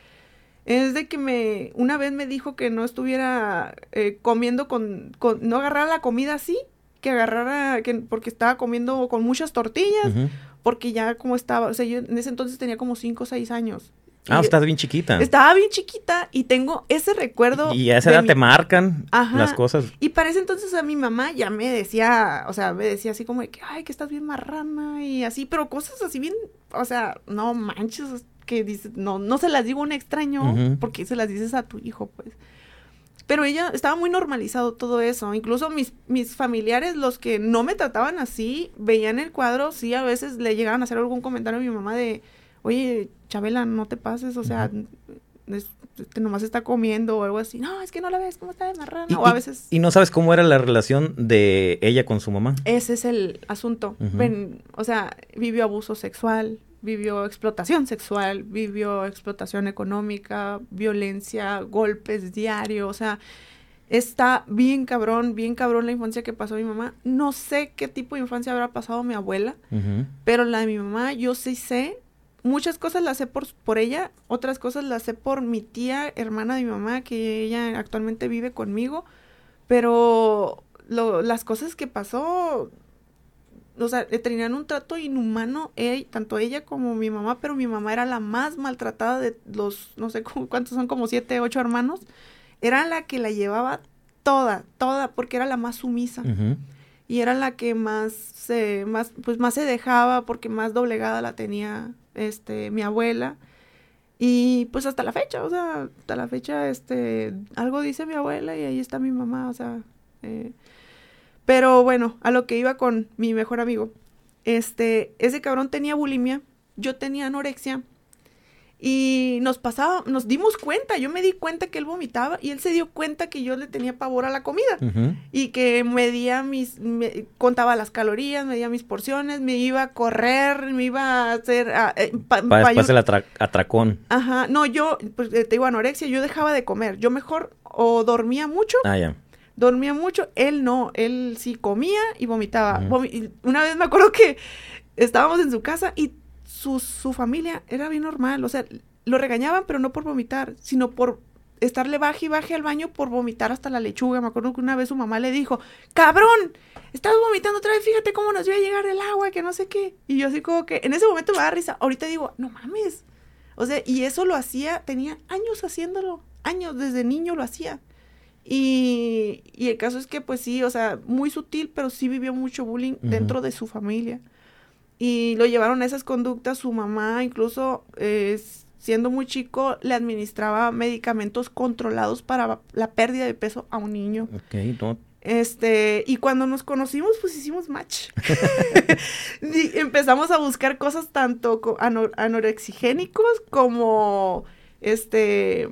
es de que me una vez me dijo que no estuviera eh, comiendo con, con, no agarrara la comida así que agarrara que porque estaba comiendo con muchas tortillas porque ya como estaba o sea yo en ese entonces tenía como cinco o seis años
Ah, estás bien chiquita.
Estaba bien chiquita y tengo ese recuerdo.
Y a esa edad te marcan las cosas.
Y para ese entonces a mi mamá ya me decía, o sea, me decía así como de que, ay, que estás bien marrana y así, pero cosas así bien, o sea, no manches, que dices, no, no se las digo a un extraño, porque se las dices a tu hijo, pues. Pero ella estaba muy normalizado todo eso. Incluso mis, mis familiares, los que no me trataban así, veían el cuadro, sí, a veces le llegaban a hacer algún comentario a mi mamá de, oye, Chabela, no te pases, o sea, este, nomás está comiendo o algo así. No, es que no la ves, cómo está de marrana. o a veces...
¿Y no sabes cómo era la relación de ella con su mamá?
Ese es el asunto. Ven, o sea, vivió abuso sexual, vivió explotación sexual, vivió explotación económica, violencia, golpes diarios, o sea, está bien cabrón, bien cabrón la infancia que pasó mi mamá. No sé qué tipo de infancia habrá pasado mi abuela, pero la de mi mamá yo sí sé. Muchas cosas las sé por, por ella, otras cosas las sé por mi tía, hermana de mi mamá, que ella actualmente vive conmigo, pero lo, las cosas que pasó, o sea, le tenían un trato inhumano, tanto ella como mi mamá, pero mi mamá era la más maltratada de los, no sé cuántos son, como siete, ocho hermanos. Era la que la llevaba toda, toda, porque era la más sumisa. Y era la que más se, más, pues más se dejaba, porque más doblegada la tenía, este, mi abuela. Y pues hasta la fecha, o sea, hasta la fecha, este, algo dice mi abuela y ahí está mi mamá, o sea, eh, pero bueno, a lo que iba con mi mejor amigo. Este, ese cabrón tenía bulimia, yo tenía anorexia. Y nos pasaba, nos dimos cuenta, yo me di cuenta que él vomitaba y él se dio cuenta que yo le tenía pavor a la comida y que medía mis, contaba las calorías, medía mis porciones, me iba a correr, me iba a hacer...
eh, Para después el atracón.
Ajá, no, yo, pues te digo anorexia, yo dejaba de comer, yo mejor o dormía mucho.
Ah, ya
dormía mucho, él no, él sí comía y vomitaba. una vez me acuerdo que estábamos en su casa y su, su familia era bien normal, o sea, lo regañaban, pero no por vomitar, sino por estarle baje y baje al baño por vomitar hasta la lechuga. Me acuerdo que una vez su mamá le dijo, cabrón, estás vomitando otra vez, fíjate cómo nos iba a llegar el agua, que no sé qué. Y yo así como que, en ese momento me da risa, ahorita digo, no mames. O sea, y eso lo hacía, tenía años haciéndolo, años, desde niño lo hacía. Y, y, el caso es que, pues sí, o sea, muy sutil, pero sí vivió mucho bullying dentro de su familia. Y lo llevaron a esas conductas. Su mamá, incluso eh, siendo muy chico, le administraba medicamentos controlados para la pérdida de peso a un niño.
Ok,
Este, y cuando nos conocimos, pues hicimos match. y empezamos a buscar cosas tanto anorexigénicos como este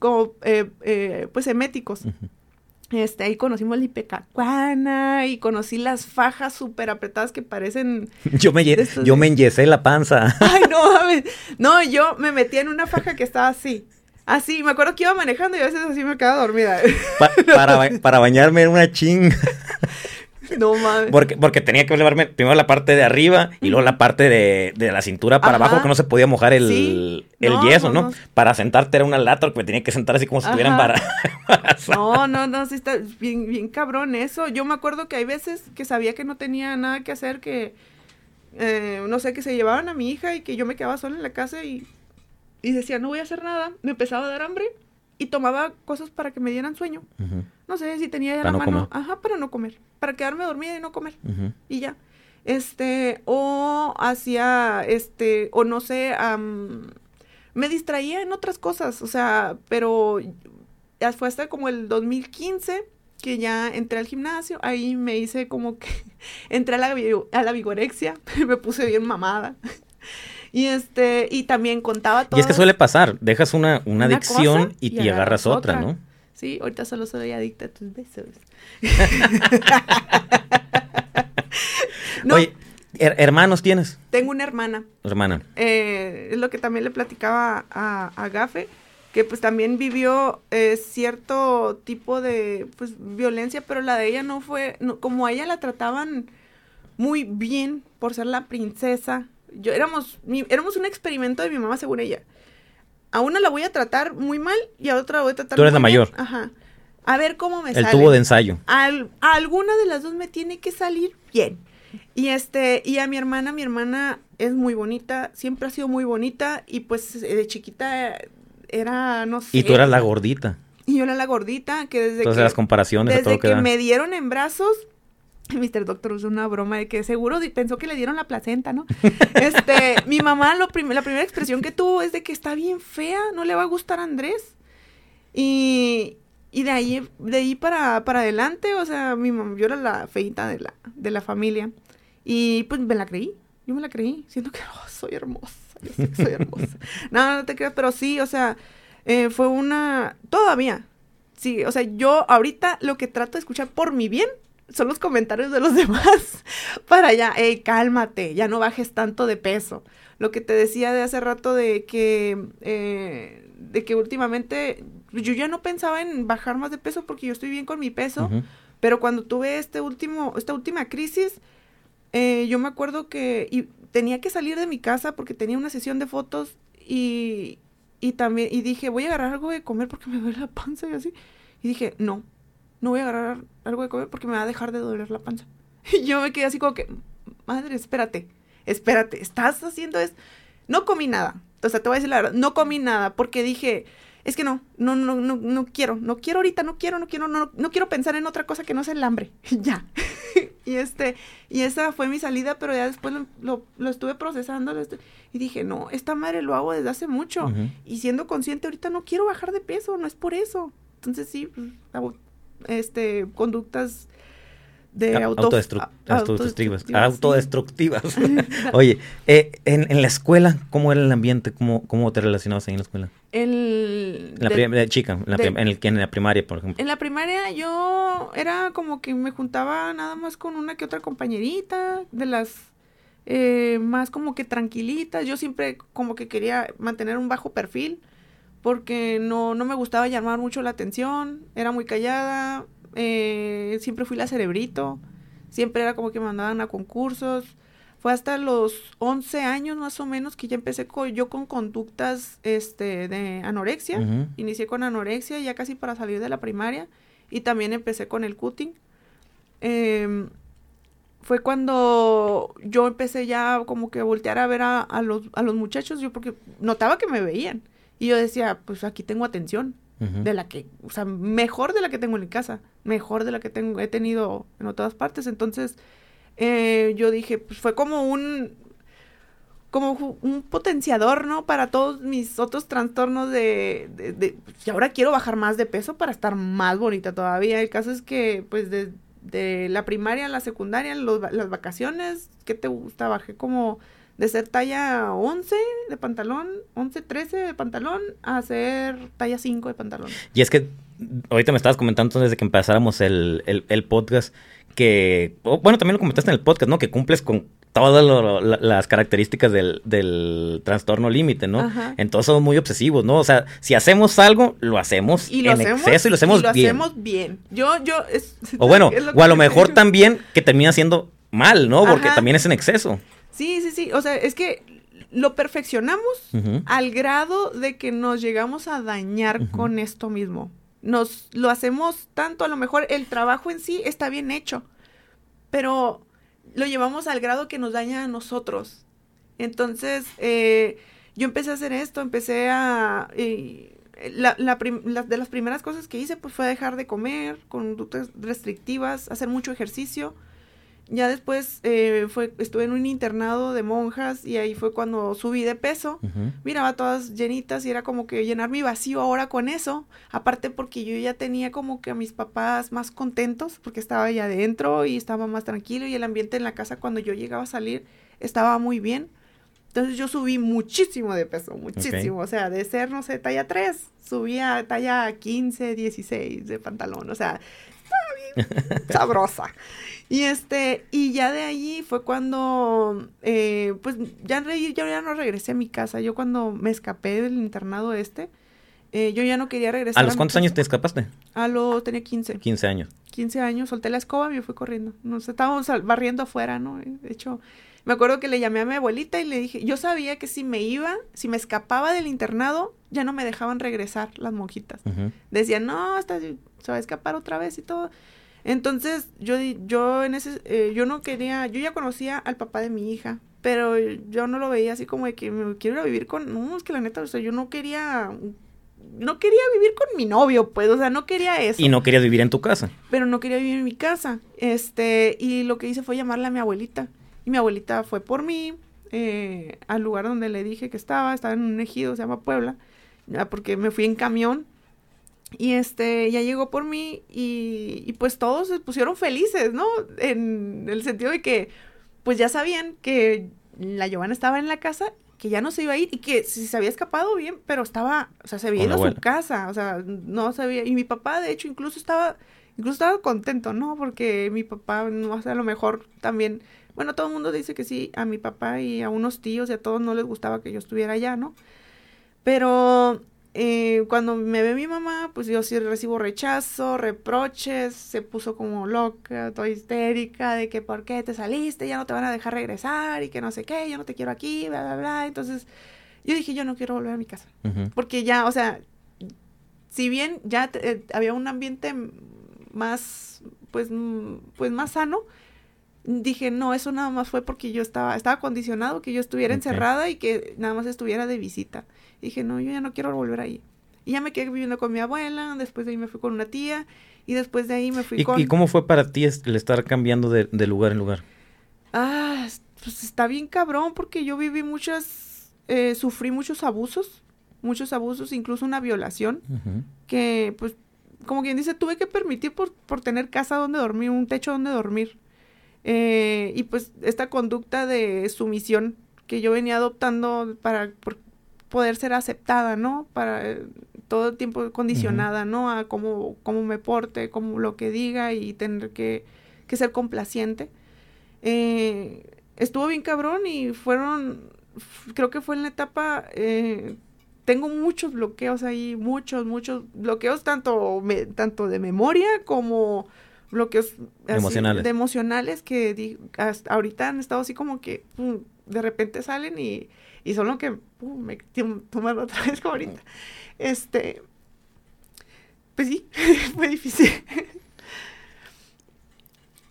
como eh, eh, pues eméticos. Este, ahí conocimos la ipecacuana y conocí las fajas súper apretadas que parecen...
Yo me, yo me enyesé la panza.
Ay, no, no, yo me metí en una faja que estaba así. Así, me acuerdo que iba manejando y a veces así me quedaba dormida.
para, para bañarme en una ching.
no mames.
Porque, porque tenía que lavarme primero la parte de arriba y luego la parte de, de la cintura para
Ajá.
abajo, porque no se podía mojar el,
Sí.
el
No,
yeso,
no.
Para sentarte era una lata, me tenía que sentar así como si estuviera
Ajá.
embara-
No, no, no, sí está bien, bien cabrón eso. Yo me acuerdo que hay veces que sabía que no tenía nada que hacer, que, eh, no sé, que se llevaban a mi hija y que yo me quedaba sola en la casa y, y decía, no voy a hacer nada. Me empezaba a dar hambre y tomaba cosas para que me dieran sueño. No sé si tenía ya
Para
la
no
mano.
comer.
Ajá, para no comer. Para quedarme dormida y no comer. y ya. Este, o hacía, este, o no sé, am, me distraía en otras cosas, o sea, pero ya fue hasta como el 2015 que ya entré al gimnasio, ahí me hice como que, entré a la, a la vigorexia, me puse bien mamada. Y este, y también contaba todo.
Y es que suele pasar, dejas una, una,
Una
adicción y,
y
y agarras
agarras
otra,
otra.
¿no?
Sí, ahorita solo soy adicta a tus besos. no,
Oye, her- ¿hermanos tienes?
tengo una hermana.
Hermana.
eh, es lo que también le platicaba a, a Gafe, que pues también vivió eh, cierto tipo de pues violencia, pero la de ella no fue, no- como a ella la trataban muy bien por ser la princesa. Yo éramos, mi- éramos un experimento de mi mamá según ella. A una la voy a tratar muy mal y a otra la voy a tratar
Tú eres
muy
la
bien.
mayor.
Ajá. A ver cómo me
El
sale.
tubo de ensayo.
Al- a alguna de las dos me tiene que salir bien. Y este, y a mi hermana, mi hermana es muy bonita, siempre ha sido muy bonita, y pues eh, de chiquita era, no sé.
Y tú eras la gordita.
Y yo era la gordita, que desde
Entonces
que,
las comparaciones a
desde
todo
que me dieron en brazos, Mr. Doctor usó una broma de que seguro pensó que le dieron la placenta, ¿no? Este, mi mamá la primera expresión que tuvo es de que está bien fea, no le va a gustar a Andrés. Y, y de ahí, de ahí para, para adelante, o sea, mi mamá, yo era la feita de la, de la familia. Y pues me la creí, yo me la creí, siento que oh, soy hermosa, yo sé que soy hermosa. no, no te creas, pero sí, o sea, eh, fue una, todavía, sí, o sea, yo ahorita lo que trato de escuchar por mi bien son los comentarios de los demás para ya, hey, cálmate, ya no bajes tanto de peso. Lo que te decía de hace rato de que, eh, de que últimamente yo ya no pensaba en bajar más de peso porque yo estoy bien con mi peso, pero cuando tuve este último, esta última crisis, eh, yo me acuerdo que y tenía que salir de mi casa porque tenía una sesión de fotos y, y también, y dije, voy a agarrar algo de comer porque me duele la panza y así. Y dije, no, no voy a agarrar algo de comer porque me va a dejar de doler la panza. Y yo me quedé así como que, madre, espérate, espérate, estás haciendo es No comí nada. O sea, te voy a decir la verdad, no comí nada porque dije, es que no, no, no, no, no quiero, no quiero ahorita, no quiero, no quiero, no, no quiero pensar en otra cosa que no sea el hambre. ya. y este, y esa fue mi salida, pero ya después lo, lo, lo estuve procesando lo estu- y dije, no, esta madre lo hago desde hace mucho. Y siendo consciente, ahorita no quiero bajar de peso, no es por eso. Entonces sí, pues, este, conductas de auto,
autodestructivas.
autodestructivas.
Oye, eh, en, en la escuela, ¿cómo era el ambiente? ¿Cómo, cómo te relacionabas ahí en la escuela?
El,
la
de-
de chica, en la,
de-
en, el, en la primaria, por ejemplo.
En la primaria yo era como que me juntaba nada más con una que otra compañerita, de las eh, más como que tranquilitas. Yo siempre como que quería mantener un bajo perfil porque no, no me gustaba llamar mucho la atención, era muy callada, eh, siempre fui la cerebrito, siempre era como que me mandaban a concursos. Fue hasta los 11 años más o menos que ya empecé yo con conductas este, de anorexia. Inicié con anorexia ya casi para salir de la primaria y también empecé con el cutting. Em, fue cuando yo empecé ya como que a voltear a ver a, a los, a los muchachos, yo porque notaba que me veían y yo decía, pues aquí tengo atención de la que, o sea, mejor de la que tengo en mi casa, mejor de la que tengo, he tenido en todas partes. Entonces, eh, yo dije, pues fue como un, como un potenciador, ¿no? Para todos mis otros trastornos de, de, de- y ahora quiero bajar más de peso para estar más bonita todavía. El caso es que, pues, de, de la primaria a la secundaria, los las vacaciones, ¿qué te gusta? Bajé como de ser talla 11 de pantalón, 11, 13 de pantalón, a ser talla 5 de pantalón.
Y es que ahorita me estabas comentando antes de que empezáramos el, el, el podcast que, bueno, también lo comentaste en el podcast, ¿no? Que cumples con todas las características del, trastorno límite, ¿no? Entonces somos muy obsesivos, ¿no? O sea, si hacemos algo, lo hacemos en exceso y lo hacemos bien.
lo hacemos bien. Yo, yo...
o bueno, o a lo mejor también que termina siendo mal, ¿no? Porque también es en exceso.
Sí, sí, sí. O sea, es que lo perfeccionamos al grado de que nos llegamos a dañar con esto mismo. Nos lo hacemos tanto, a lo mejor el trabajo en sí está bien hecho, pero lo llevamos al grado que nos daña a nosotros. Entonces, eh, yo empecé a hacer esto, empecé a... la, de las primeras cosas que hice pues fue dejar de comer, conductas restrictivas, hacer mucho ejercicio ya después eh, fue, estuve en un internado de monjas y ahí fue cuando subí de peso. Miraba todas llenitas y era como que llenar mi vacío ahora con eso. Aparte porque yo ya tenía como que a mis papás más contentos porque estaba allá adentro y estaba más tranquilo y el ambiente en la casa cuando yo llegaba a salir estaba muy bien. Entonces yo subí muchísimo de peso, muchísimo. O sea, de ser, no sé, talla 3, subí a talla 15, 16 de pantalón. O sea, sabrosa. Y este, y ya de allí fue cuando, eh, pues ya, yo ya no regresé a mi casa. Yo cuando me escapé del internado este, eh, yo ya no quería regresar.
¿A los cuántos años te escapaste?
A los, tenía 15.
15 años.
15 años, solté la escoba y me fui corriendo. Nos estábamos barriendo afuera, ¿no? De hecho, me acuerdo que le llamé a mi abuelita y le dije, yo sabía que si me iba, si me escapaba del internado, ya no me dejaban regresar las monjitas. Decían, no, hasta se va a escapar otra vez y todo. Entonces, yo, yo en ese, eh, yo no quería, yo ya conocía al papá de mi hija, pero yo no lo veía así como de que me quiero ir a vivir con, no, es que la neta, o sea, yo no quería, no quería vivir con mi novio, pues, o sea, no quería eso.
Y no quería vivir en tu casa.
Pero no quería vivir en mi casa, este, y lo que hice fue llamarle a mi abuelita, y mi abuelita fue por mí, eh, al lugar donde le dije que estaba, estaba en un ejido, se llama Puebla, porque me fui en camión, y este, ya llegó por mí y, pues todos se pusieron felices, ¿no? En el sentido de que, pues ya sabían que la Giovanna estaba en la casa, que ya no se iba a ir y que si se había escapado bien, pero estaba, o sea, se había ido a su casa, o sea, no sabía. Y mi papá, de hecho, incluso estaba, incluso estaba contento, ¿no? Porque mi papá, no sé, a lo mejor también, bueno, todo el mundo dice que sí, a mi papá y a unos tíos y a todos no les gustaba que yo estuviera allá, ¿no? Pero eh, cuando me ve mi mamá, pues yo sí recibo rechazo, reproches, se puso como loca, toda histérica de que por qué te saliste, ya no te van a dejar regresar y que no sé qué, yo no te quiero aquí, bla, bla, bla. Entonces yo dije, yo no quiero volver a mi casa. Porque ya, o sea, si bien ya eh, había un ambiente más, pues, pues más sano, dije, no, eso nada más fue porque yo estaba, estaba condicionado que yo estuviera encerrada y que nada más estuviera de visita dije, no, yo ya no quiero volver ahí. Y ya me quedé viviendo con mi abuela, después de ahí me fui con una tía, y después de ahí me fui con...
¿Y cómo fue para ti el estar cambiando de, lugar en lugar?
Ah, pues está bien cabrón, porque yo viví muchas, eh, sufrí muchos abusos, muchos abusos, incluso una violación, que pues, como quien dice, tuve que permitir por, por tener casa donde dormir, un techo donde dormir. Eh, y pues esta conducta de sumisión que yo venía adoptando para, poder ser aceptada, ¿no? Para eh, todo el tiempo condicionada, ¿no? A cómo, cómo me porte, cómo lo que diga y tener que, que ser complaciente. Eh, estuvo bien cabrón y fueron, creo que fue en la etapa, eh, tengo muchos bloqueos ahí, muchos, muchos bloqueos, tanto, tanto de memoria como bloqueos
emocionales.
de emocionales que hasta ahorita han estado así como que de repente salen y y solo que me toman otra vez como ahorita. Este, pues sí, fue difícil.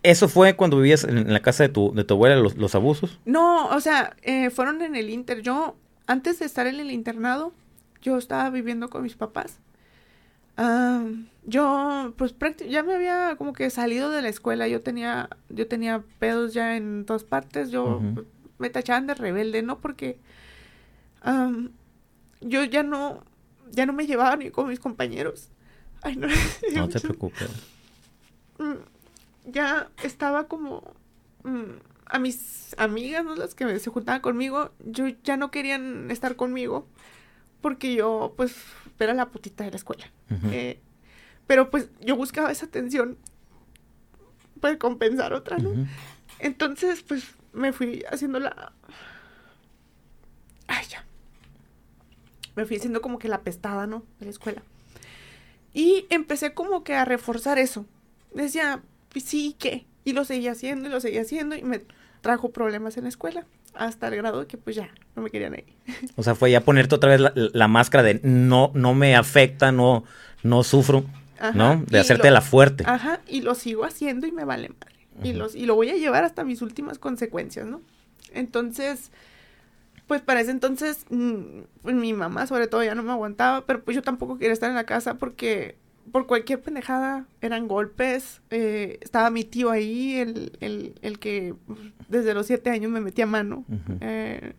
¿Eso fue cuando vivías en la casa de tu, de tu abuela, los, abusos?
No, o sea, eh, fueron en el inter. Yo, antes de estar en el internado, yo estaba viviendo con mis papás. Ah, yo, pues, ya me había como que salido de la escuela. Yo tenía, yo tenía pedos ya en todas partes. Yo me tachaban de rebelde, ¿no? Porque yo ya no, ya no me llevaba ni con mis compañeros. Ay, no.
no te preocupes.
Mm, ya estaba como mm, a mis amigas, ¿no? las que se juntaban conmigo, yo ya no querían estar conmigo porque yo, pues, era la putita de la escuela. Eh, pero pues yo buscaba esa atención para compensar otra, ¿no? Entonces, pues, me fui haciendo la... Ay, ya. Me fui haciendo como que la pestada, ¿no? De la escuela. Y empecé como que a reforzar eso. Decía, pues sí, ¿qué? Y lo seguía haciendo y lo seguía haciendo y me trajo problemas en la escuela. Hasta el grado que pues ya, no me querían ahí.
O sea, fue ya ponerte otra vez la, la máscara de no, no me afecta, no, no sufro, ¿no? De hacerte la fuerte.
Ajá, y lo sigo haciendo y me vale mal. Y, los, y lo voy a llevar hasta mis últimas consecuencias, ¿no? Entonces, pues para ese entonces, mm, pues, mi mamá sobre todo ya no me aguantaba, pero pues yo tampoco quería estar en la casa porque por cualquier pendejada eran golpes. Eh, estaba mi tío ahí, el, el, el, que desde los siete años me metía mano. eh,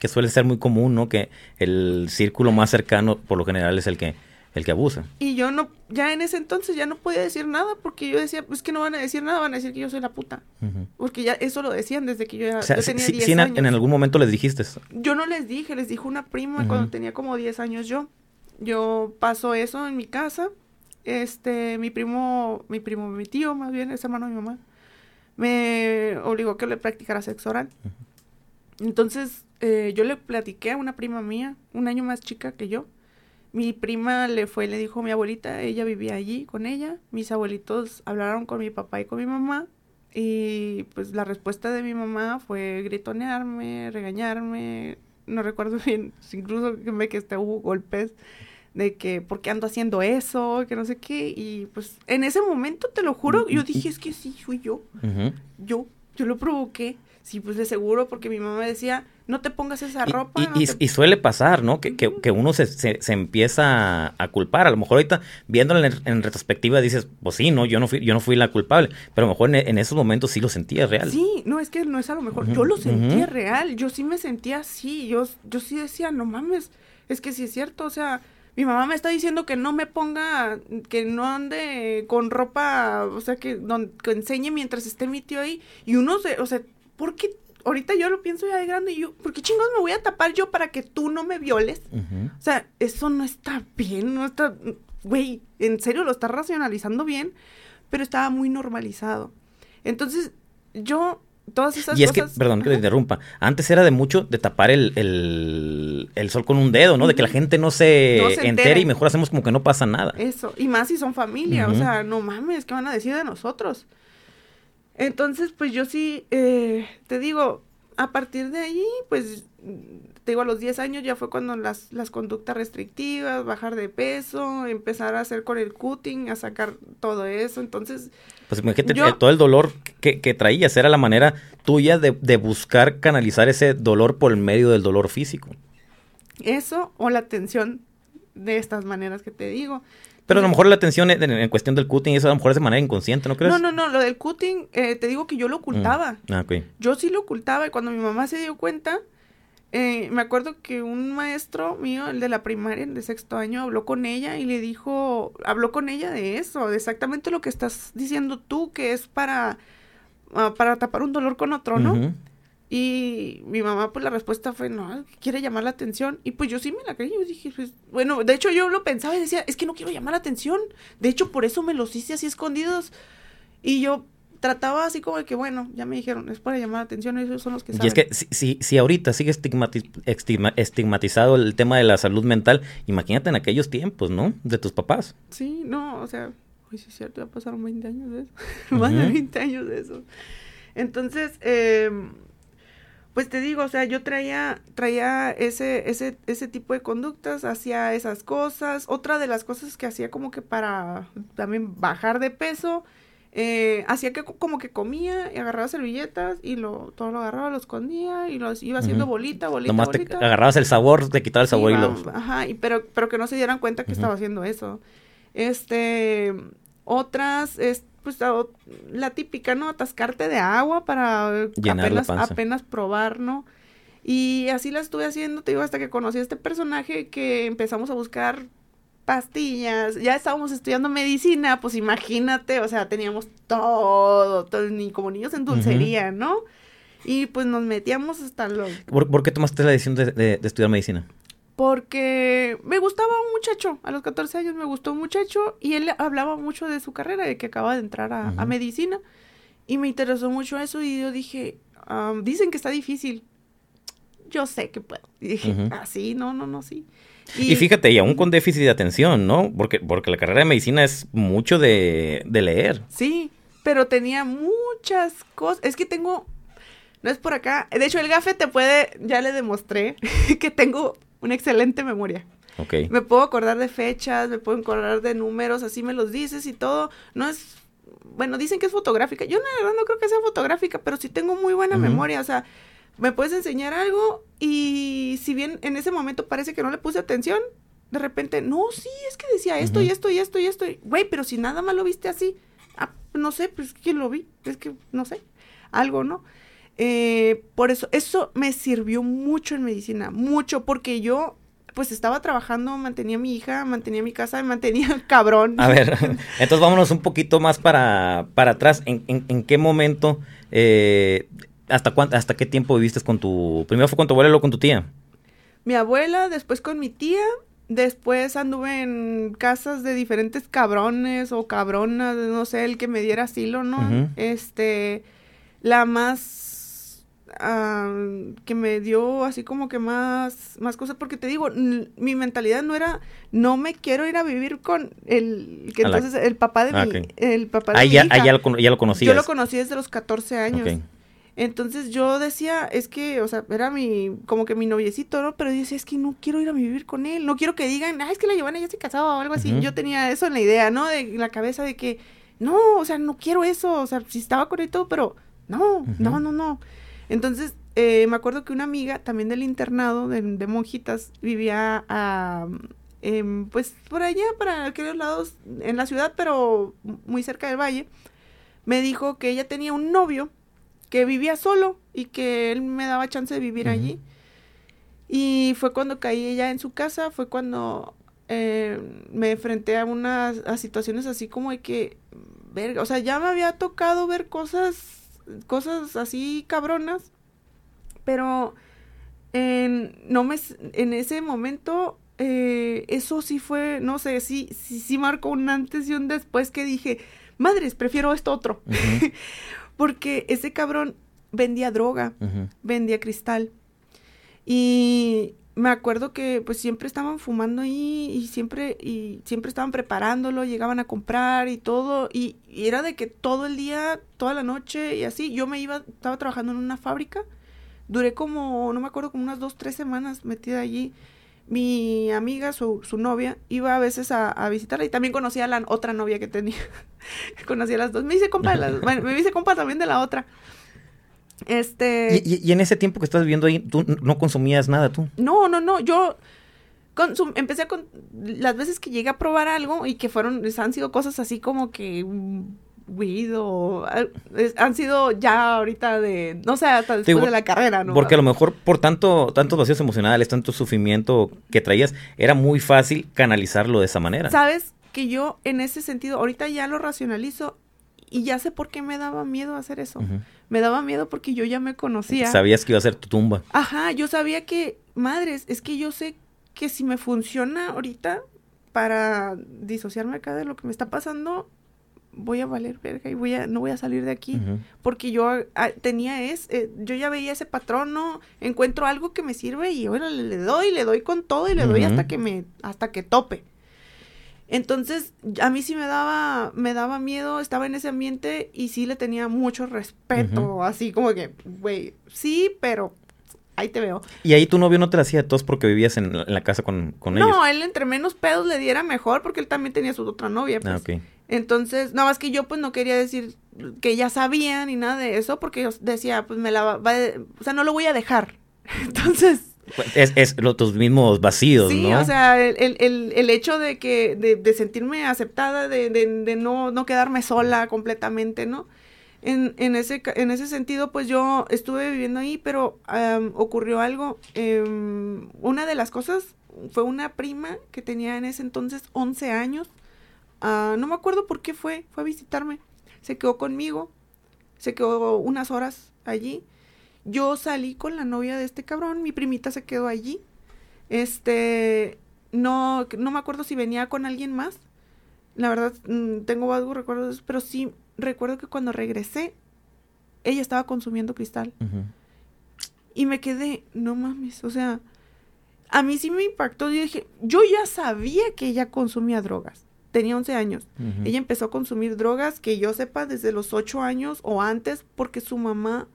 que suele ser muy común, ¿no? Que el círculo más cercano, por lo general, es el que el que abusa.
Y yo no, ya en ese entonces ya no podía decir nada porque yo decía, pues que no van a decir nada, van a decir que yo soy la puta. Uh -huh. Porque ya eso lo decían desde que yo, era,
o sea,
yo tenía
si,
10
si en,
años.
en, algún momento les dijiste
Yo no les dije, les dijo una prima uh -huh. cuando tenía como 10 años yo. Yo paso eso en mi casa. Este, mi primo, mi primo, mi tío más bien, es hermano de mi mamá, me obligó a que le practicara sexo oral. Uh -huh. Entonces, eh, yo le platiqué a una prima mía, un año más chica que yo, mi prima le fue y le dijo a mi abuelita, ella vivía allí con ella, mis abuelitos hablaron con mi papá y con mi mamá. Y pues la respuesta de mi mamá fue gritonearme, regañarme, no recuerdo bien, incluso que me que hubo golpes de que por qué ando haciendo eso, que no sé qué y pues en ese momento te lo juro, yo dije, es que sí fui yo. Uh -huh. Yo, yo lo provoqué. Sí, pues de seguro, porque mi mamá decía, no te pongas esa ropa.
Y,
no
y,
te...
y suele pasar, ¿no? Que, que, que uno se, se, se, empieza a culpar. A lo mejor ahorita, viéndolo en, en, retrospectiva, dices, pues sí, no, yo no fui, yo no fui la culpable. Pero a lo mejor en, en esos momentos sí lo sentía real.
Sí, no, es que no es a lo mejor. Uh -huh, yo lo sentía uh -huh. real. Yo sí me sentía así. Yo, yo sí decía, no mames, es que sí es cierto. O sea, mi mamá me está diciendo que no me ponga, que no ande con ropa, o sea, que, don, que enseñe mientras esté mi tío ahí. Y uno se, o sea, ¿por qué? Ahorita yo lo pienso ya de grande y yo, ¿por qué chingados me voy a tapar yo para que tú no me violes? Uh -huh. O sea, eso no está bien, no está, güey, en serio lo está racionalizando bien, pero estaba muy normalizado. Entonces, yo todas esas
y es
cosas...
que, perdón que te interrumpa, antes era de mucho de tapar el, el, el sol con un dedo, ¿no? De que la gente no se, no se entere. entere y mejor hacemos como que no pasa nada.
Eso, y más si son familia, uh -huh. o sea, no mames, ¿qué van a decir de nosotros? Entonces, pues yo sí, eh, te digo, a partir de ahí, pues, te digo, a los 10 años ya fue cuando las, las conductas restrictivas, bajar de peso, empezar a hacer con el cutting, a sacar todo eso, entonces...
Pues imagínate, yo, todo el dolor que, que, traías era la manera tuya de, de, buscar canalizar ese dolor por el medio del dolor físico.
Eso, o la tensión de estas maneras que te digo.
Pero a lo mejor la atención en, en, cuestión del cutting, eso a lo mejor es de manera inconsciente, ¿no crees?
No, no, no, lo del cutting, eh, te digo que yo lo ocultaba.
Mm. Ah, okay.
Yo sí lo ocultaba y cuando mi mamá se dio cuenta, eh, me acuerdo que un maestro mío, el de la primaria, el de sexto año, habló con ella y le dijo, habló con ella de eso, de exactamente lo que estás diciendo tú, que es para, uh, para tapar un dolor con otro, ¿no? Uh -huh. Y mi mamá, pues la respuesta fue, no, quiere llamar la atención. Y pues yo sí me la creí. Yo dije, pues, bueno, de hecho yo lo pensaba y decía, es que no quiero llamar la atención. De hecho, por eso me los hice así escondidos. Y yo trataba así como de que, bueno, ya me dijeron, es para llamar la atención, esos son los que saben.
Y es que si, si, si ahorita sigue estigmatiz estigma estigmatizado el tema de la salud mental, imagínate en aquellos tiempos, ¿no? De tus papás.
Sí, no, o sea, pues sí es cierto, ya pasaron 20 años de eso. Uh -huh. Más de 20 años de eso. Entonces, eh pues te digo, o sea, yo traía, traía ese, ese, ese tipo de conductas, hacía esas cosas. Otra de las cosas que hacía como que para también bajar de peso, eh, hacía que como que comía y agarraba servilletas y lo, todo lo agarraba, lo escondía y lo iba haciendo uh -huh. bolita, bolita,
Nomás
bolita.
Te agarrabas el sabor, te quitaba el sabor
iba,
y lo...
Ajá, y pero, pero que no se dieran cuenta que uh -huh. estaba haciendo eso. Este, otras, este, pues la típica, ¿no? Atascarte de agua para
Llenar
apenas,
la panza.
apenas probar, ¿no? Y así la estuve haciendo, te digo, hasta que conocí a este personaje que empezamos a buscar pastillas, ya estábamos estudiando medicina, pues imagínate, o sea, teníamos todo, todo ni como niños en dulcería, uh -huh. ¿no? Y pues nos metíamos hasta lo...
¿Por, ¿por qué tomaste la decisión de, de, de estudiar medicina?
porque me gustaba un muchacho, a los 14 años me gustó un muchacho y él hablaba mucho de su carrera, de que acaba de entrar a, uh -huh. a medicina y me interesó mucho eso y yo dije, um, dicen que está difícil. Yo sé que puedo. Y dije, ah, sí, no, no, no, sí.
Y, fíjate, y aún con déficit de atención, ¿no? Porque, porque la carrera de medicina es mucho de, de leer.
Sí, pero tenía muchas cosas. Es que tengo, no es por acá. De hecho, el gafe te puede, ya le demostré que tengo una excelente memoria.
Ok.
Me puedo acordar de fechas, me puedo acordar de números, así me los dices y todo. No es, bueno, dicen que es fotográfica. Yo la verdad no creo que sea fotográfica, pero sí tengo muy buena memoria. O sea, me puedes enseñar algo y si bien en ese momento parece que no le puse atención, de repente, no, sí, es que decía esto y esto y esto y esto. Güey, pero si nada más lo viste así, ah, no sé, pues quién lo vi, es que no sé, algo, ¿no? Eh, por eso, eso me sirvió mucho en medicina, mucho, porque yo pues estaba trabajando, mantenía a mi hija, mantenía mi casa, mantenía cabrón.
A ver, entonces vámonos un poquito más para, para atrás. ¿En, en, qué momento, eh, hasta, cuánto, hasta qué tiempo viviste con tu... Primero fue con tu abuela y luego con tu tía?
Mi abuela, después con mi tía, después anduve en casas de diferentes cabrones o cabronas, no sé, el que me diera asilo, ¿no? Este, la más que me dio así como que más, más cosas, porque te digo, mi mentalidad no era, no me quiero ir a vivir con el, que entonces el papá de ah, mi, el papá de
mi ya, ya, lo, ya lo conocías.
Yo lo conocí desde los 14 años. Entonces yo decía, es que, o sea, era mi, como que mi noviecito, ¿no? Pero yo decía, es que no quiero ir a vivir con él, no quiero que digan, ah, es que la Giovanna ya se casaba o algo así. Yo tenía eso en la idea, ¿no? De la cabeza de que, no, o sea, no quiero eso, o sea, si estaba con él todo, pero no, no, no, no. Entonces, eh, me acuerdo que una amiga también del internado de, monjitas vivía a, em, pues por allá, para aquellos lados, en la ciudad, pero muy cerca del valle. Me dijo que ella tenía un novio que vivía solo y que él me daba chance de vivir allí. Y fue cuando caí ella en su casa, fue cuando eh, me enfrenté a unas a situaciones así como de que, verga, o sea, ya me había tocado ver cosas cosas así cabronas, pero en, no me, en ese momento eh, eso sí fue, no sé, sí, sí, sí marcó un antes y un después que dije, madres, prefiero esto otro. Porque ese cabrón vendía droga, vendía cristal. Y me acuerdo que pues siempre estaban fumando ahí y siempre y siempre estaban preparándolo, llegaban a comprar y todo y, era de que todo el día, toda la noche y así, yo me iba, estaba trabajando en una fábrica, duré como, no me acuerdo, como unas dos, tres semanas metida allí. Mi amiga, su, su novia, iba a veces a, visitarla y también conocía a la otra novia que tenía. conocía a las dos. Me hice compa, bueno, me hice compa también de la otra. Este...
¿Y, en ese tiempo que estás viviendo ahí, tú no consumías nada tú?
No, no, no, yo empecé con las veces que llegué a probar algo y que fueron, han sido cosas así como que weed o han sido ya ahorita de, no sé, hasta después de la carrera, ¿no?
Porque a lo mejor por tanto, tantos vacíos emocionales, tanto sufrimiento que traías, era muy fácil canalizarlo de esa manera.
Sabes que yo en ese sentido, ahorita ya lo racionalizo y ya sé por qué me daba miedo hacer eso. Me daba miedo porque yo ya me conocía.
Sabías que iba a ser tu tumba.
Ajá, yo sabía que, madres, es que yo sé que si me funciona ahorita para disociarme acá de lo que me está pasando, voy a valer verga y voy a, no voy a salir de aquí. Porque yo ah, tenía es, eh, yo ya veía ese patrón, ¿no? Encuentro algo que me sirve y bueno, le, doy, le doy con todo y le doy hasta que me, hasta que tope. Entonces, a mí sí me daba, me daba miedo, estaba en ese ambiente y sí le tenía mucho respeto, así como que, güey, sí, pero ahí te veo.
¿Y ahí tu novio no te la hacía de tos porque vivías en la, casa con, con ellos?
No, él entre menos pedos le diera mejor porque él también tenía su otra novia, pues. Ah, ok. Entonces, nada más que yo pues no quería decir que ya sabía ni nada de eso porque yo decía, pues me la va, o sea, no lo voy a dejar. Entonces,
es, es los, tus mismos vacíos,
¿no? Sí, o sea, el, el, el, hecho de que, de, de sentirme aceptada, de, de, no, no quedarme sola completamente, ¿no? En, en, ese, en ese sentido, pues yo estuve viviendo ahí, pero ocurrió algo. Em, una de las cosas fue una prima que tenía en ese entonces 11 años. Ah, no me acuerdo por qué fue, fue a visitarme. Se quedó conmigo, se quedó unas horas allí yo salí con la novia de este cabrón, mi primita se quedó allí. Este, no, no me acuerdo si venía con alguien más. La verdad, mm, tengo algo recuerdos, pero sí recuerdo que cuando regresé, ella estaba consumiendo cristal. Y me quedé, no mames, o sea, a mí sí me impactó. Yo dije, yo ya sabía que ella consumía drogas. Tenía 11 años. Ella empezó a consumir drogas, que yo sepa, desde los 8 años o antes, porque su mamá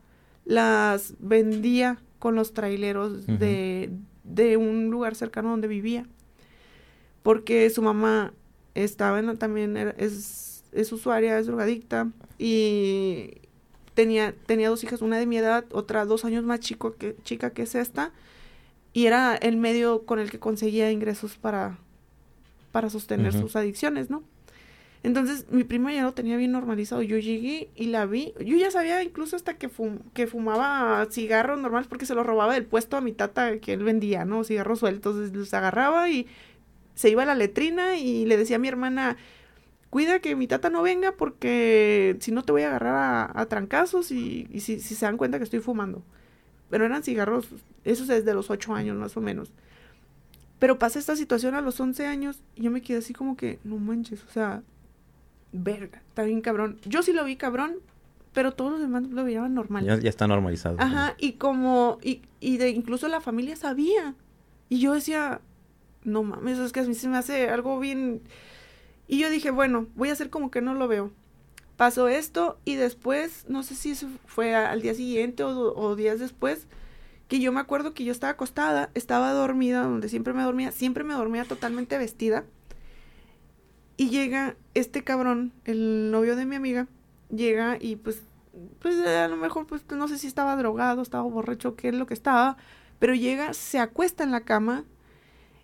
las vendía con los traileros de, de, un lugar cercano donde vivía. Porque su mamá estaba en, también, es, es usuaria, es drogadicta, y tenía, tenía dos hijas, una de mi edad, otra dos años más chico que, chica que es esta, y era el medio con el que conseguía ingresos para, para sostener sus adicciones, ¿no? Entonces, mi prima ya lo tenía bien normalizado. Yo llegué y la vi. Yo ya sabía incluso hasta que, que fumaba cigarros normales porque se los robaba del puesto a mi tata que él vendía, ¿no? Cigarros sueltos. Los agarraba y se iba a la letrina y le decía a mi hermana, cuida que mi tata no venga porque si no te voy a agarrar a, trancazos y, si, se dan cuenta que estoy fumando. Pero eran cigarros, eso es desde los ocho años más o menos. Pero pasé esta situación a los once años y yo me quedé así como que, no manches, o sea, verga, está bien cabrón. Yo sí lo vi cabrón, pero todos los demás lo veían normal.
Ya, ya está normalizado.
Ajá, y como, y, y de incluso la familia sabía. Y yo decía, no mames, es que a mí se me hace algo bien y yo dije, bueno, voy a hacer como que no lo veo. Pasó esto y después, no sé si eso fue al día siguiente o, días después, que yo me acuerdo que yo estaba acostada, estaba dormida, donde siempre me dormía, siempre me dormía totalmente vestida. Y llega este cabrón, el novio de mi amiga, llega y pues, pues a lo mejor, pues no sé si estaba drogado, estaba borracho, qué es lo que estaba, pero llega, se acuesta en la cama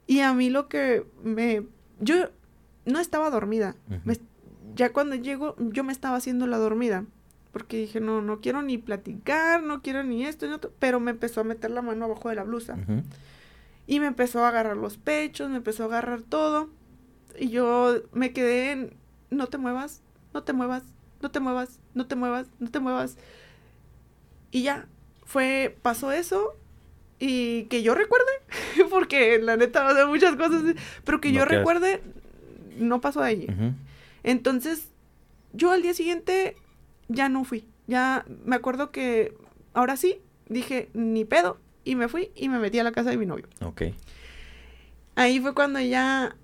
y a mí lo que me... Yo no estaba dormida. ya cuando llego, yo me estaba haciendo la dormida. Porque dije, no, no quiero ni platicar, no quiero ni esto, ni otro. Pero me empezó a meter la mano abajo de la blusa. Y me empezó a agarrar los pechos, me empezó a agarrar todo. Y yo me quedé en, no te muevas, no te muevas, no te muevas, no te muevas, no te muevas. Y ya, fue, pasó eso. Y que yo recuerde, porque la neta va a muchas cosas, pero que yo recuerde, no pasó de allí. Entonces, yo al día siguiente ya no fui. Ya me acuerdo que ahora sí, dije, ni pedo, y me fui y me metí a la casa de mi novio.
Ok.
Ahí fue cuando ya,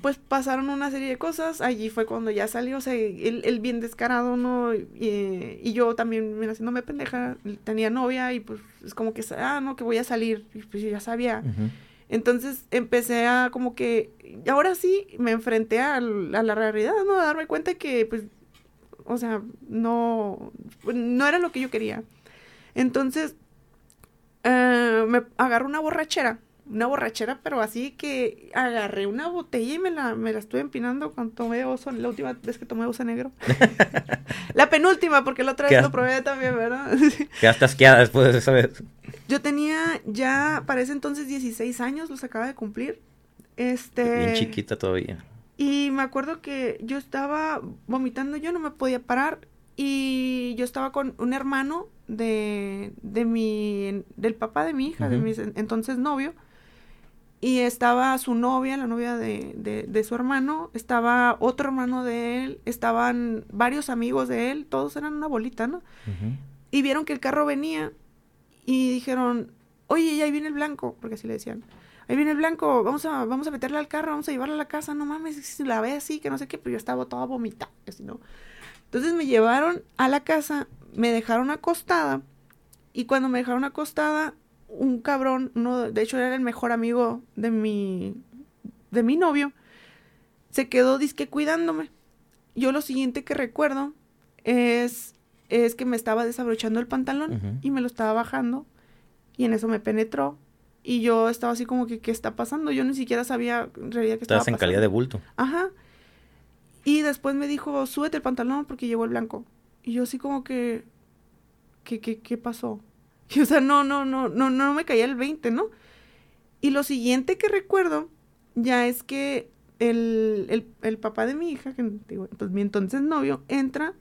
pues pasaron una serie de cosas. Allí fue cuando ya salió, o sea, él, bien descarado, ¿no? Y, yo también, mira, haciéndome pendeja, tenía novia y pues es como que, ah, no, que voy a salir. Y pues yo ya sabía. Entonces empecé a como que, ahora sí me enfrenté a, la realidad, ¿no? A darme cuenta que, pues, o sea, no, no era lo que yo quería. Entonces, eh, me agarró una borrachera, una borrachera, pero así que agarré una botella y me la, me la estuve empinando cuando tomé oso, la última vez que tomé oso negro. la penúltima, porque la otra vez lo probé también, ¿verdad?
Quedaste asqueada después de esa vez.
Yo tenía ya para ese entonces 16 años, los acaba de cumplir. Este.
Bien chiquita todavía.
Y me acuerdo que yo estaba vomitando, yo no me podía parar. Y yo estaba con un hermano de, de mi, del papá de mi hija, de mi entonces novio. Y estaba su novia, la novia de, de, su hermano, estaba otro hermano de él, estaban varios amigos de él, todos eran una bolita, ¿no? Y vieron que el carro venía y dijeron, oye, ya ahí viene el blanco, porque así le decían. Ahí viene el blanco, vamos a, vamos a meterle al carro, vamos a llevarla a la casa, no mames, si la ve así, que no sé qué, pero yo estaba toda vomitada, así, ¿no? Entonces me llevaron a la casa, me dejaron acostada, y cuando me dejaron acostada, un cabrón, uno, de hecho era el mejor amigo de mi, de mi novio, se quedó disque cuidándome. Yo lo siguiente que recuerdo es es que me estaba desabrochando el pantalón y me lo estaba bajando y en eso me penetró y yo estaba así como que qué está pasando, yo ni siquiera sabía en realidad que estaba
Estabas en calidad de bulto.
Ajá. Y después me dijo, "Súbete el pantalón porque llegó el blanco." Y yo así como que ¿qué qué qué pasó? Y, o sea, no no no no no me caía el 20, ¿no? Y lo siguiente que recuerdo ya es que el, el, el papá de mi hija, que digo, pues mi entonces novio, entra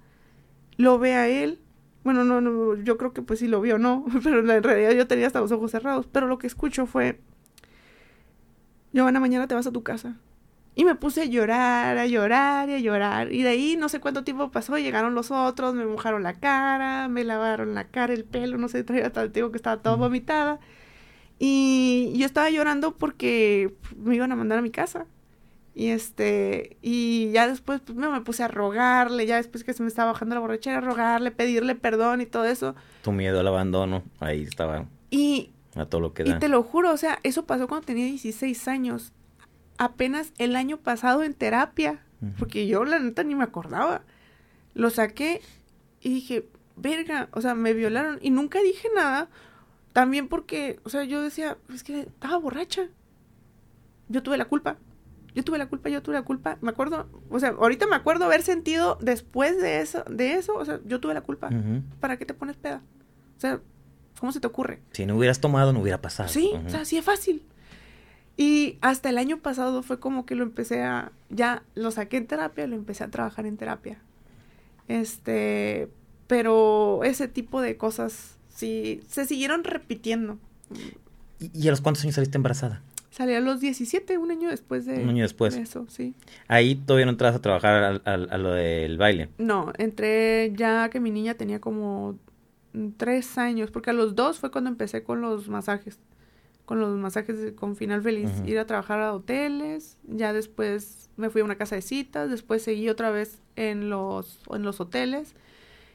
lo ve a él. Bueno, no, no, yo creo que pues sí lo vio, no, pero en realidad yo tenía hasta los ojos cerrados. Pero lo que escucho fue, Giovanna, mañana te vas a tu casa. Y me puse a llorar, a llorar y a llorar. Y de ahí no sé cuánto tiempo pasó, llegaron los otros, me mojaron la cara, me lavaron la cara, el pelo, no sé, traía tal, digo que estaba toda vomitada. Y yo estaba llorando porque me iban a mandar a mi casa. Y este, y ya después pues, me, puse a rogarle, ya después que se me estaba bajando la borrachera, a rogarle, pedirle perdón y todo eso.
Tu miedo al abandono, ahí estaba.
Y,
a todo lo que da.
Y te lo juro, o sea, eso pasó cuando tenía 16 años. Apenas el año pasado en terapia, porque yo la neta ni me acordaba. Lo saqué y dije, verga, o sea, me violaron y nunca dije nada. También porque, o sea, yo decía, es que estaba borracha. Yo tuve la culpa yo tuve la culpa, yo tuve la culpa. Me acuerdo, o sea, ahorita me acuerdo haber sentido después de eso, de eso, o sea, yo tuve la culpa. ¿Para qué te pones peda? O sea, ¿cómo se te ocurre?
Si no hubieras tomado, no hubiera pasado.
Sí, o sea, sí es fácil. Y hasta el año pasado fue como que lo empecé a, ya lo saqué en terapia, lo empecé a trabajar en terapia. Este, pero ese tipo de cosas sí se siguieron repitiendo.
¿Y, a los cuántos años saliste embarazada?
Salí a los 17, un año después de,
un año después.
eso, sí.
Ahí todavía no entras a trabajar a, a, lo del baile.
No, entré ya que mi niña tenía como tres años, porque a los dos fue cuando empecé con los masajes, con los masajes con final feliz, ir a trabajar a hoteles, ya después me fui a una casa de citas, después seguí otra vez en los, en los hoteles,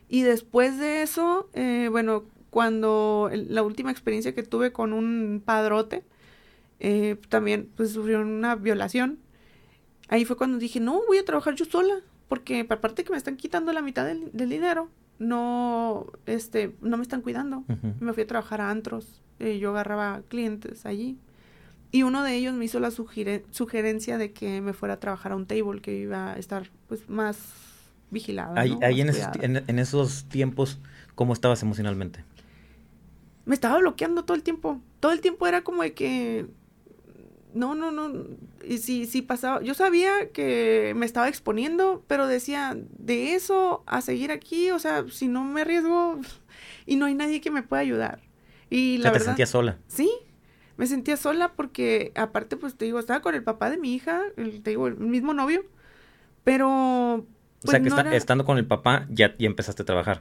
y después de eso, eh, bueno, cuando la última experiencia que tuve con un padrote, eh, también pues sufrieron una violación. Ahí fue cuando dije, no, voy a trabajar yo sola, porque aparte que me están quitando la mitad del, dinero, no, este, no me están cuidando. Me fui a trabajar a antros, eh, yo agarraba clientes allí. Y uno de ellos me hizo la sugerencia de que me fuera a trabajar a un table, que iba a estar pues más vigilada.
Ahí, en, esos tiempos, ¿cómo estabas emocionalmente?
Me estaba bloqueando todo el tiempo. Todo el tiempo era como de que no, no, no. Y si, si pasaba, yo sabía que me estaba exponiendo, pero decía, de eso a seguir aquí, o sea, si no me arriesgo y no hay nadie que me pueda ayudar. Y la
o te sentías sola.
Sí, me sentía sola porque aparte, pues te digo, estaba con el papá de mi hija, el, te digo, el mismo novio, pero... o
sea, pues, que estando con el papá ya, ya empezaste a trabajar.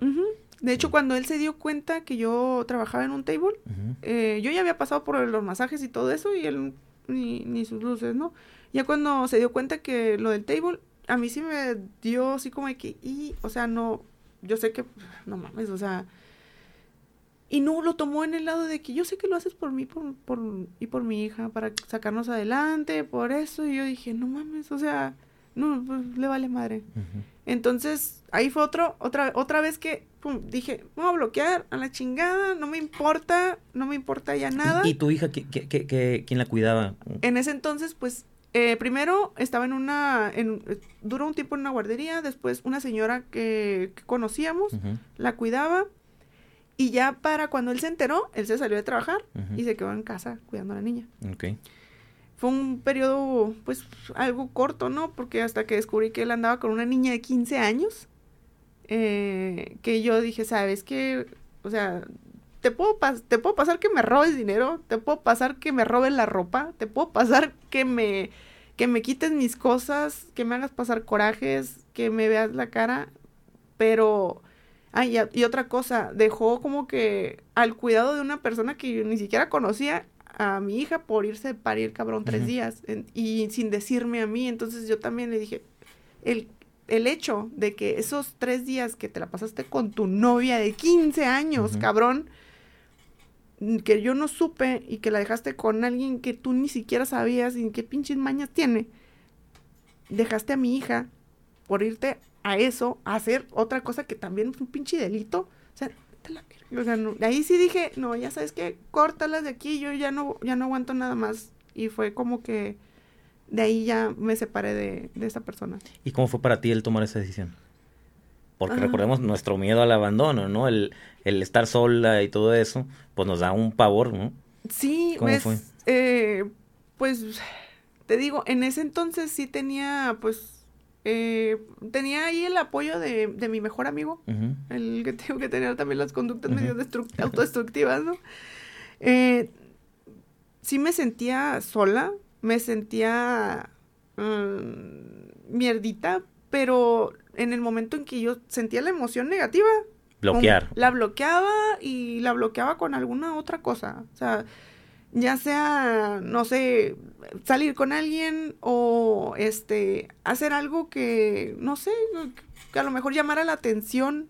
De hecho, cuando él se dio cuenta que yo trabajaba en un table, eh, yo ya había pasado por los masajes y todo eso y él ni, ni sus luces, ¿no? Ya cuando se dio cuenta que lo del table, a mí sí me dio así como de que, y, o sea, no, yo sé que, no mames, o sea, y no lo tomó en el lado de que yo sé que lo haces por mí por, por, y por mi hija, para sacarnos adelante, por eso, y yo dije, no mames, o sea, no, pues le vale madre. Entonces, ahí fue otro, otra, otra vez que pum, dije, voy a bloquear a la chingada, no me importa, no me importa ya nada.
¿Y, tu hija, quién la cuidaba?
En ese entonces, pues, eh, primero estaba en una, en, duró un tiempo en una guardería, después una señora que, conocíamos la cuidaba, y ya para cuando él se enteró, él se salió de trabajar y se quedó en casa cuidando a la niña.
Okay
fue un periodo, pues, algo corto, ¿no? Porque hasta que descubrí que él andaba con una niña de 15 años, eh, que yo dije, ¿sabes qué? O sea, te puedo, te puedo pasar que me robes dinero, te puedo pasar que me robes la ropa, te puedo pasar que me, que me quites mis cosas, que me hagas pasar corajes, que me veas la cara, pero... ay y, y otra cosa, dejó como que al cuidado de una persona que yo ni siquiera conocía a mi hija por irse a parir cabrón tres días y sin decirme a mí. Entonces yo también le dije, el, el hecho de que esos tres días que te la pasaste con tu novia de 15 años, cabrón, que yo no supe y que la dejaste con alguien que tú ni siquiera sabías y qué pinches mañas tiene, dejaste a mi hija por irte a eso, a hacer otra cosa que también es un pinche delito. O sea, o sea, ahí sí dije, no, ya sabes que córtalas de aquí, yo ya no, ya no aguanto nada más. Y fue como que de ahí ya me separé de, de esa persona.
¿Y cómo fue para ti el tomar esa decisión? Porque recordemos nuestro miedo al abandono, ¿no? El, el, estar sola y todo eso, pues nos da un pavor, ¿no?
Sí, ¿Cómo pues, fue? Eh, pues te digo, en ese entonces sí tenía pues eh, tenía ahí el apoyo de, de mi mejor amigo, el que tengo que tener también las conductas medio autodestructivas, ¿no? Eh, sí me sentía sola, me sentía mm, mierdita, pero en el momento en que yo sentía la emoción negativa,
Bloquear.
la bloqueaba y la bloqueaba con alguna otra cosa. O sea, ya sea, no sé, salir con alguien o este, hacer algo que, no sé, que a lo mejor llamara la atención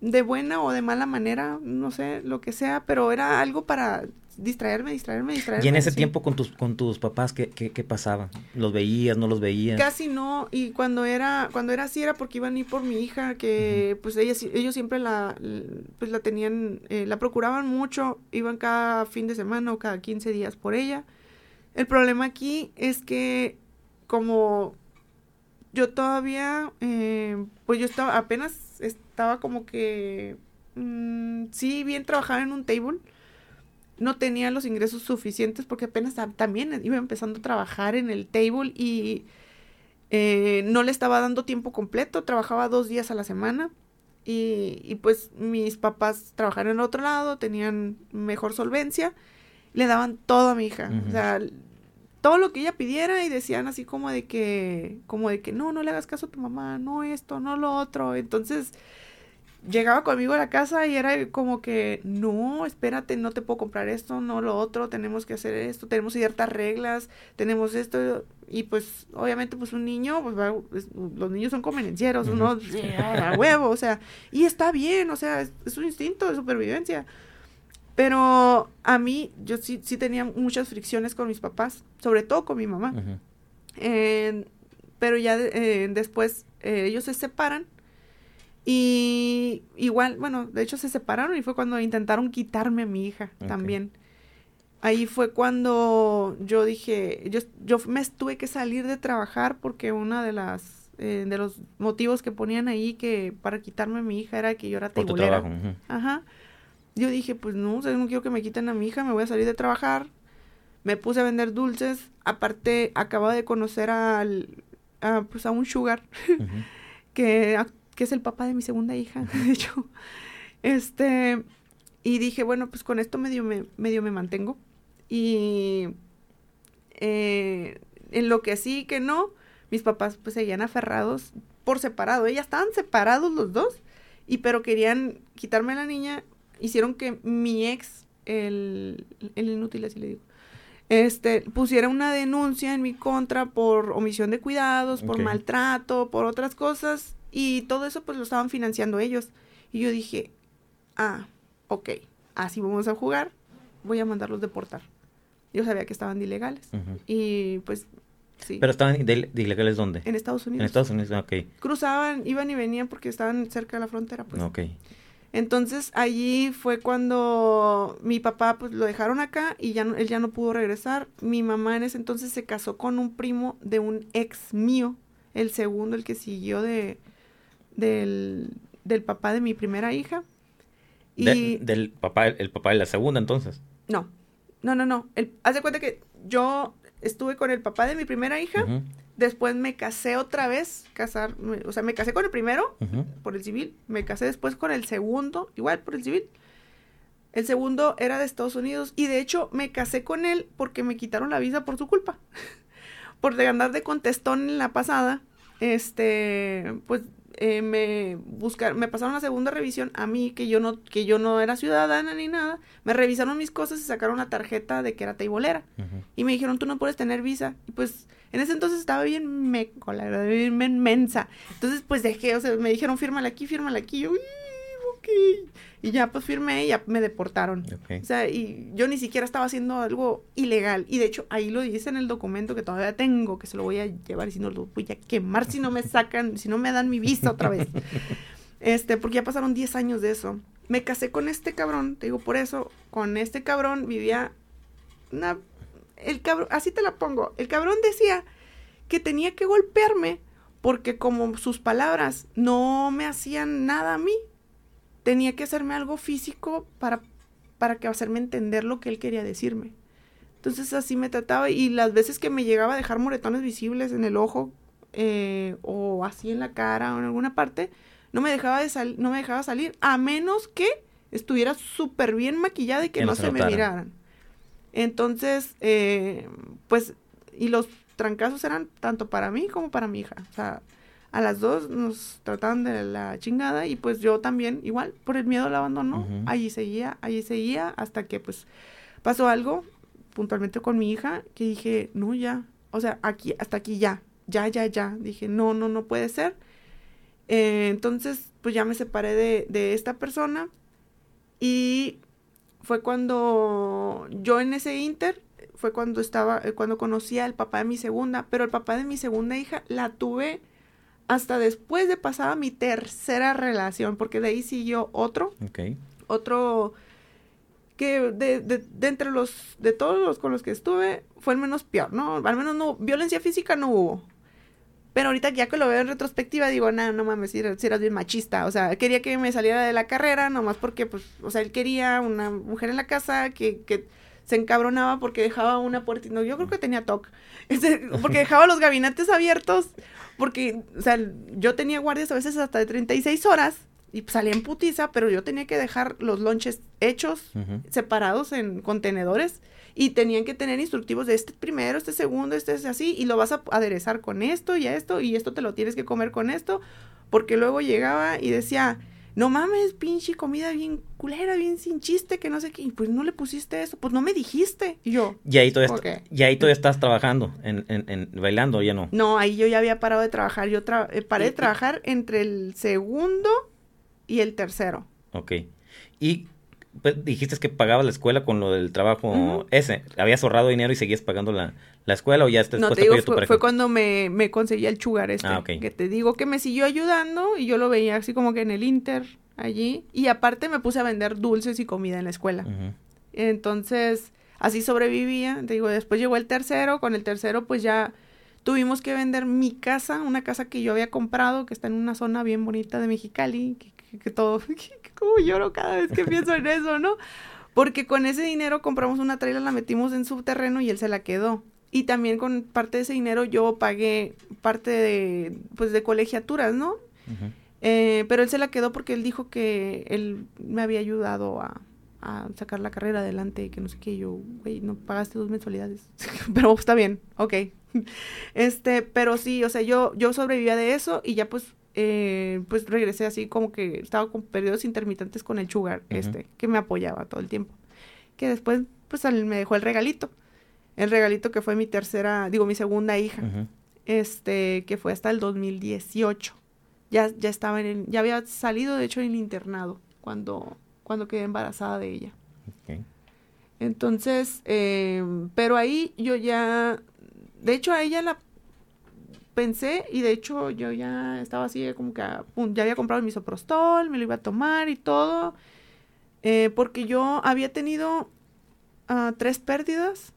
de buena o de mala manera, no sé, lo que sea, pero era algo para distraerme, distraerme, distraerme.
Y en ese
sí.
tiempo con tus, con tus papás, ¿qué, qué, qué pasaba? ¿Los veías, no los veías?
Casi no, y cuando era, cuando era así era porque iban a ir por mi hija, que pues ella, ellos siempre la, pues la tenían, eh, la procuraban mucho, iban cada fin de semana o cada 15 días por ella. El problema aquí es que como yo todavía, eh, pues yo estaba, apenas estaba como que, mm, sí, bien trabajaba en un table, no tenía los ingresos suficientes porque apenas también iba empezando a trabajar en el table y eh, no le estaba dando tiempo completo, trabajaba dos días a la semana y, y pues mis papás trabajaban en otro lado, tenían mejor solvencia, le daban todo a mi hija, uh -huh. o sea, todo lo que ella pidiera y decían así como de que, como de que no, no le hagas caso a tu mamá, no esto, no lo otro, entonces llegaba conmigo a la casa y era como que, no, espérate, no te puedo comprar esto, no lo otro, tenemos que hacer esto, tenemos ciertas reglas, tenemos esto, y pues obviamente pues un niño, pues va, es, los niños son convenencieros, uno a huevo, o sea, y está bien, o sea, es, es un instinto de supervivencia. Pero a mí, yo sí, sí tenía muchas fricciones con mis papás, sobre todo con mi mamá. Uh -huh. eh, pero ya eh, después eh, ellos se separan y igual, bueno, de hecho se separaron y fue cuando intentaron quitarme a mi hija okay. también. Ahí fue cuando yo dije, yo, yo me tuve que salir de trabajar porque una de las, eh, de los motivos que ponían ahí que para quitarme a mi hija era que yo era. Uh -huh. Ajá. Yo dije, pues no, o sea, no quiero que me quiten a mi hija, me voy a salir de trabajar. Me puse a vender dulces. Aparte, acababa de conocer al, a, pues a un sugar, uh -huh. que que es el papá de mi segunda hija, de hecho. Este, y dije, bueno, pues con esto medio me, medio me mantengo. Y eh, en lo que sí que no, mis papás pues seguían aferrados por separado. Ellas estaban separados los dos, y pero querían quitarme a la niña. Hicieron que mi ex, el, el inútil, así le digo, este, pusiera una denuncia en mi contra por omisión de cuidados, por okay. maltrato, por otras cosas y todo eso pues lo estaban financiando ellos. Y yo dije, ah, ok, así vamos a jugar, voy a mandarlos deportar. Yo sabía que estaban de ilegales. Uh -huh. Y pues sí.
¿Pero estaban de, de, ilegales dónde?
En Estados Unidos.
En Estados Unidos, ok.
Cruzaban, iban y venían porque estaban cerca de la frontera, pues.
Ok.
Entonces allí fue cuando mi papá pues lo dejaron acá y ya no, él ya no pudo regresar. Mi mamá en ese entonces se casó con un primo de un ex mío, el segundo, el que siguió de, del, del papá de mi primera hija.
Y de, del papá, el papá de la segunda, entonces.
No, no, no, no. El, haz de cuenta que yo estuve con el papá de mi primera hija, uh -huh. después me casé otra vez, casar, o sea, me casé con el primero, uh -huh. por el civil, me casé después con el segundo, igual por el civil. El segundo era de Estados Unidos y de hecho me casé con él porque me quitaron la visa por su culpa. por andar de contestón en la pasada, este, pues eh, me buscaron, me pasaron la segunda revisión a mí, que yo no, que yo no era ciudadana ni nada, me revisaron mis cosas y sacaron una tarjeta de que era teibolera. Uh -huh. Y me dijeron, tú no puedes tener visa. Y pues, en ese entonces estaba bien meco, la verdad, bien mensa. Entonces, pues dejé, o sea, me dijeron, fírmala aquí, fírmala aquí. Y yo, ok. Y ya, pues firmé y ya me deportaron. Okay. O sea, y yo ni siquiera estaba haciendo algo ilegal. Y de hecho, ahí lo dice en el documento que todavía tengo, que se lo voy a llevar y si no lo voy a quemar si no me sacan, si no me dan mi visa otra vez. Este, porque ya pasaron 10 años de eso. Me casé con este cabrón, te digo por eso, con este cabrón vivía una el cabrón, así te la pongo. El cabrón decía que tenía que golpearme porque como sus palabras no me hacían nada a mí, tenía que hacerme algo físico para, para que hacerme entender lo que él quería decirme. Entonces así me trataba y las veces que me llegaba a dejar moretones visibles en el ojo eh, o así en la cara o en alguna parte, no me dejaba, de sal no me dejaba salir a menos que estuviera súper bien maquillada y que, que no, se me miraran. Entonces, eh, pues, y los trancazos eran tanto para mí como para mi hija. O sea, a las dos nos trataban de la chingada y pues yo también, igual, por el miedo al abandono, allí seguía, allí seguía, hasta que pues pasó algo puntualmente con mi hija que dije, no, ya, o sea, aquí, hasta aquí ya, ya, ya, ya. Dije, no, no, no puede ser. Eh, entonces, pues ya me separé de, de esta persona y fue cuando yo en ese inter, fue cuando estaba, eh, cuando conocí al papá de mi segunda, pero el papá de mi segunda hija la tuve hasta después de pasada mi tercera relación, porque de ahí siguió otro. Otro que de, de, de, entre los, de todos los con los que estuve, fue el menos peor, ¿no? Al menos no, violencia física no hubo. Pero ahorita ya que lo veo en retrospectiva, digo, no, no mames, si eras, bien machista. O sea, quería que me saliera de la carrera, nomás porque, pues, o sea, él quería una mujer en la casa que, que se encabronaba porque dejaba una puerta. No, yo creo que tenía TOC. Porque dejaba los gabinetes abiertos. Porque, o sea, yo tenía guardias a veces hasta de 36 horas y salía en putiza, pero yo tenía que dejar los lonches hechos, separados en contenedores y tenían que tener instructivos de este primero, este segundo, este es así, y lo vas a aderezar con esto y esto, y esto te lo tienes que comer con esto, porque luego llegaba y decía, no mames, pinche comida bien culera, bien sin chiste, que no sé qué, y pues no le pusiste eso, pues no me dijiste, y yo.
Y ahí todavía, y ahí todavía estás trabajando, en, en, en, bailando, ya no.
No, ahí yo ya había parado de trabajar, yo eh, paré de trabajar entre el segundo y el tercero.
Ok. ¿Y pues, dijiste que pagabas la escuela con lo del trabajo ese. ¿Habías ahorrado dinero y seguías pagando la, escuela o ya
estás no, te digo, fue, fue, cuando me, me conseguí el chugar este. Ah, Que te digo que me siguió ayudando y yo lo veía así como que en el Inter allí. Y aparte me puse a vender dulces y comida en la escuela. Entonces, así sobrevivía. Te digo, después llegó el tercero. Con el tercero, pues ya tuvimos que vender mi casa, una casa que yo había comprado, que está en una zona bien bonita de Mexicali, que, que todo, como lloro cada vez que pienso en eso, ¿no? Porque con ese dinero compramos una trailer, la metimos en su terreno y él se la quedó. Y también con parte de ese dinero yo pagué parte de, pues, de colegiaturas, ¿no? Eh, pero él se la quedó porque él dijo que él me había ayudado a, a sacar la carrera adelante y que no sé qué. yo, güey, no pagaste dos mensualidades. pero está bien, ok. este, pero sí, o sea, yo, yo sobrevivía de eso y ya pues eh, pues regresé así como que estaba con periodos intermitentes con el sugar, este, que me apoyaba todo el tiempo. Que después, pues me dejó el regalito. El regalito que fue mi tercera, digo, mi segunda hija. Este, que fue hasta el 2018. Ya, ya estaba en el, ya había salido de hecho en el internado cuando, cuando quedé embarazada de ella. Entonces, eh, pero ahí yo ya, de hecho a ella la pensé y de hecho yo ya estaba así como que ya había comprado el misoprostol, me lo iba a tomar y todo, eh, porque yo había tenido uh, tres pérdidas,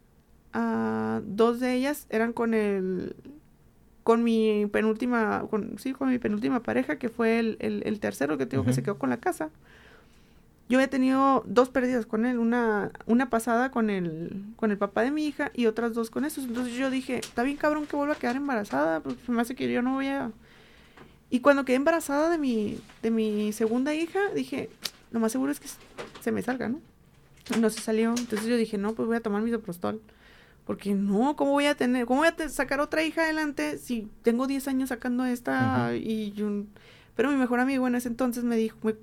uh, dos de ellas eran con el con mi penúltima, con, sí, con mi penúltima pareja, que fue el, el, tercero que tengo que se quedó con la casa yo he tenido dos pérdidas con él, una, una pasada con el, con el papá de mi hija y otras dos con esos. Entonces yo dije, está bien cabrón que vuelva a quedar embarazada, porque me hace que yo no voy a... Y cuando quedé embarazada de mi, de mi segunda hija, dije, lo más seguro es que se me salga, ¿no? No se salió. Entonces yo dije, no, pues voy a tomar mi soprostol. Porque no, ¿cómo voy a tener, cómo voy a sacar otra hija adelante si tengo 10 años sacando esta y yo... Pero mi mejor amigo en ese entonces me dijo, me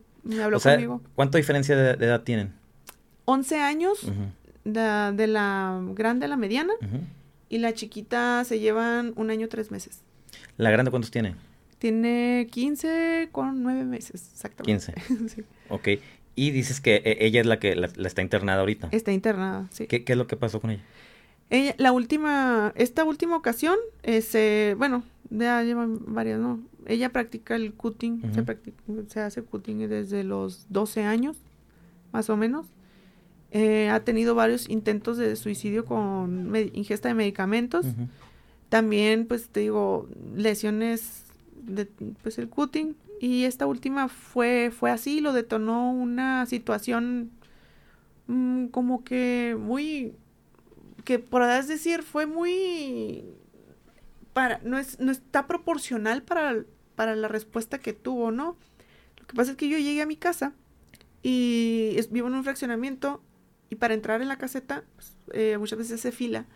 habló conmigo.
¿Cuánta diferencia de, edad tienen?
11 años de, la grande a la mediana y la chiquita se llevan un año tres meses.
¿La grande cuántos tiene?
Tiene 15 con 9 meses, exactamente.
15. sí. Ok. Y dices que eh, ella es la que la, está internada ahorita.
Está internada, sí.
¿Qué, ¿Qué, es lo que pasó con ella?
Ella, la última, esta última ocasión, eh, bueno, ya llevan varias, ¿no? Ella practica el cutting, se, hace cutting desde los 12 años, más o menos. Eh, ha tenido varios intentos de suicidio con ingesta de medicamentos. También, pues te digo, lesiones de pues el cutting. Y esta última fue, fue así, lo detonó una situación mm, como que muy, que por decir, fue muy para, no, es, no está proporcional para, para la respuesta que tuvo, ¿no? Lo que pasa es que yo llegué a mi casa y vivo en un fraccionamiento y para entrar en la caseta pues, eh, muchas veces se fila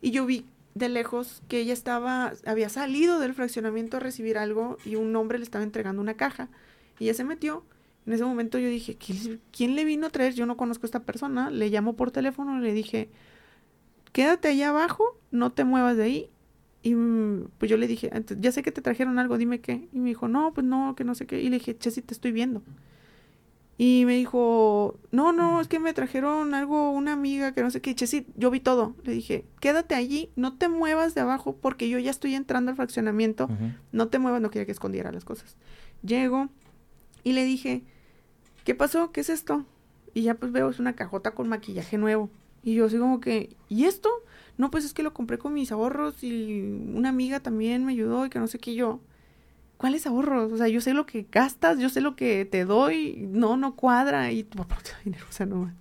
y yo vi de lejos que ella estaba, había salido del fraccionamiento a recibir algo y un hombre le estaba entregando una caja. Y ella se metió. En ese momento yo dije, ¿quién le vino a traer? Yo no conozco a esta persona. Le llamo por teléfono y le dije, quédate allá abajo, no te muevas de ahí. Y mm, pues yo le dije, ya sé que te trajeron algo, dime qué. Y me dijo, no, pues no, que no sé qué. Y le dije, Chessy, te estoy viendo. Y me dijo, no, no, es que me trajeron algo, una amiga que no sé qué. Chessy, yo vi todo. Le dije, quédate allí, no te muevas de abajo porque yo ya estoy entrando al fraccionamiento. No te muevas, no quería que escondiera las cosas. Llego y le dije, ¿qué pasó? ¿Qué es esto? Y ya pues veo, es una cajota con maquillaje nuevo. Y yo así como que, ¿y esto? No, pues es que lo compré con mis ahorros y una amiga también me ayudó y que no sé qué yo. ¿cuáles ahorros? O sea, yo sé lo que gastas, yo sé lo que te doy, no, no cuadra y tu papá te da dinero, o sea, no.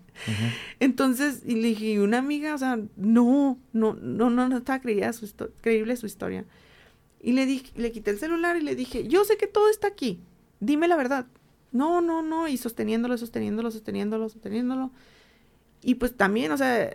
Entonces, y le dije, una amiga, o sea, no, no, no, no, no estaba creíble su, creíble su historia. Y le dije, le quité el celular y le dije, yo sé que todo está aquí, dime la verdad. No, no, no, y sosteniéndolo, sosteniéndolo, sosteniéndolo, sosteniéndolo. Y pues también, o sea,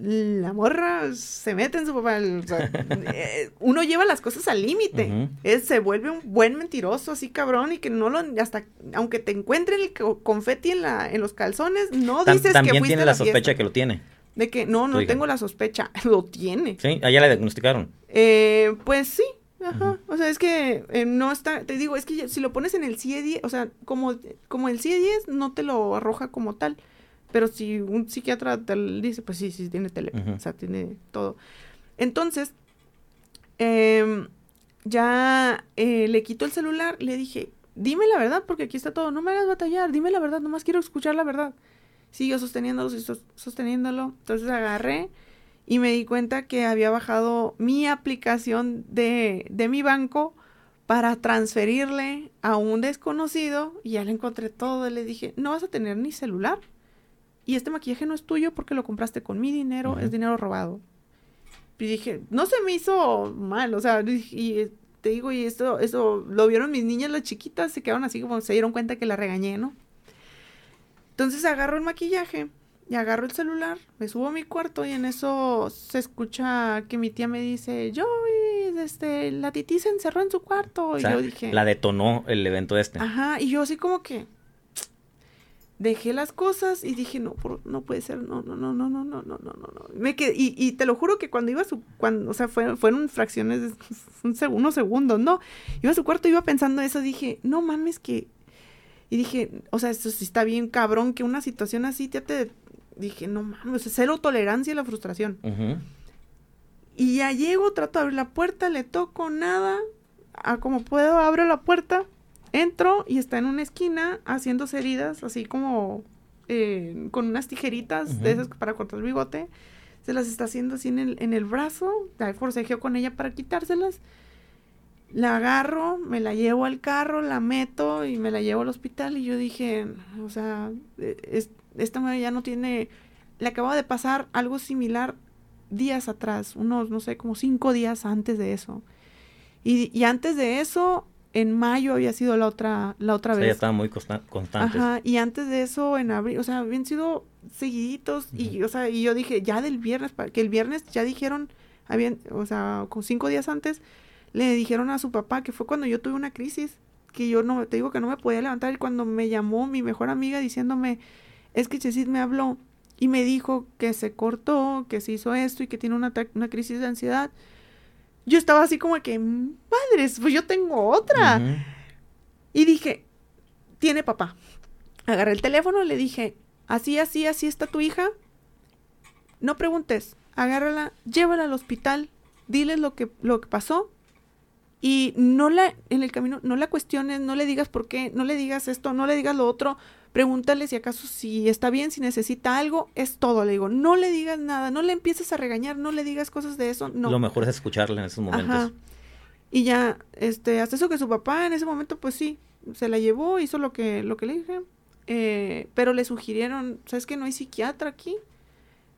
la morra se mete en su papá. Eh, uno lleva las cosas al límite. Se vuelve un buen mentiroso, así cabrón, y que no lo, hasta, aunque te encuentren el confeti en, la, en los calzones, no dices que
También tiene la, sospecha que lo tiene.
De que no, no tengo la sospecha, lo tiene.
Sí, allá la diagnosticaron.
Eh, pues sí, Ajá, o sea, es que eh, no está, te digo, es que si lo pones en el CIE-10, o sea, como, como el CIE-10 no te lo arroja como tal, pero si un psiquiatra te dice, pues sí, sí, tiene teléfono, o sea, tiene todo. Entonces, em, ya eh, le quito el celular, le dije, dime la verdad, porque aquí está todo, no me hagas batallar, dime la verdad, nomás quiero escuchar la verdad. Siguió sosteniéndolo, sosteniéndolo. Entonces agarré y me di cuenta que había bajado mi aplicación de, de mi banco para transferirle a un desconocido y ya le encontré todo. Y le dije, no vas a tener ni celular y este maquillaje no es tuyo porque lo compraste con mi dinero, es dinero robado. Y dije, no se me hizo mal, o sea, y te digo, y esto, eso lo vieron mis niñas, las chiquitas, se quedaron así como se dieron cuenta que la regañé, ¿no? Entonces agarro el maquillaje y agarro el celular, me subo a mi cuarto y en eso se escucha que mi tía me dice, yo, este, la titi se encerró en su cuarto. y yo dije...
La detonó el evento este.
Ajá, y yo así como que, dejé las cosas y dije, no, no puede ser, no, no, no, no, no, no, no, no, no. Me quedé, y, y te lo juro que cuando iba a su, cuando, o sea, fueron, fueron fracciones de un unos segundos, ¿no? Iba a su cuarto, iba pensando eso, dije, no mames que, y dije, o sea, esto sí está bien cabrón que una situación así te, te dije, no mames, cero tolerancia a la frustración. Y ya llego, trato de abrir la puerta, le toco nada, a como puedo abro la puerta Entro y está en una esquina haciéndose heridas, así como eh, con unas tijeritas de esas para cortar el bigote. Se las está haciendo así en el, en el brazo. Forcejeo con ella para quitárselas. La agarro, me la llevo al carro, la meto y me la llevo al hospital. Y yo dije, o sea, e, esta mujer ya no tiene. Le acaba de pasar algo similar días atrás, unos, no sé, como cinco días antes de eso. Y, y antes de eso, en mayo había sido la otra, la otra vez.
Ya estaba muy constante.
Ajá, y antes de eso en abril, o sea, habían sido seguiditos y, o sea, y yo dije, ya del viernes, que el viernes ya dijeron, habían, o sea, con cinco días antes, le dijeron a su papá que fue cuando yo tuve una crisis, que yo no, te digo que no me podía levantar y cuando me llamó mi mejor amiga diciéndome, es que Chesit me habló y me dijo que se cortó, que se hizo esto y que tiene una, una crisis de ansiedad yo estaba así como que, madres, pues yo tengo otra. Y dije, tiene papá. Agarré el teléfono, le dije, así, así, así está tu hija. No preguntes, agárrala, llévala al hospital, diles lo que, lo que pasó. Y no la, en el camino, no la cuestiones, no le digas por qué, no le digas esto, no le digas lo otro pregúntale si acaso si está bien, si necesita algo, es todo, le digo, no le digas nada, no le empieces a regañar, no le digas cosas de eso, no.
Lo mejor es escucharle en esos momentos.
Y ya, este, hasta eso que su papá en ese momento, pues sí, se la llevó, hizo lo que, lo que le dije, eh, pero le sugirieron, ¿sabes que no hay psiquiatra aquí?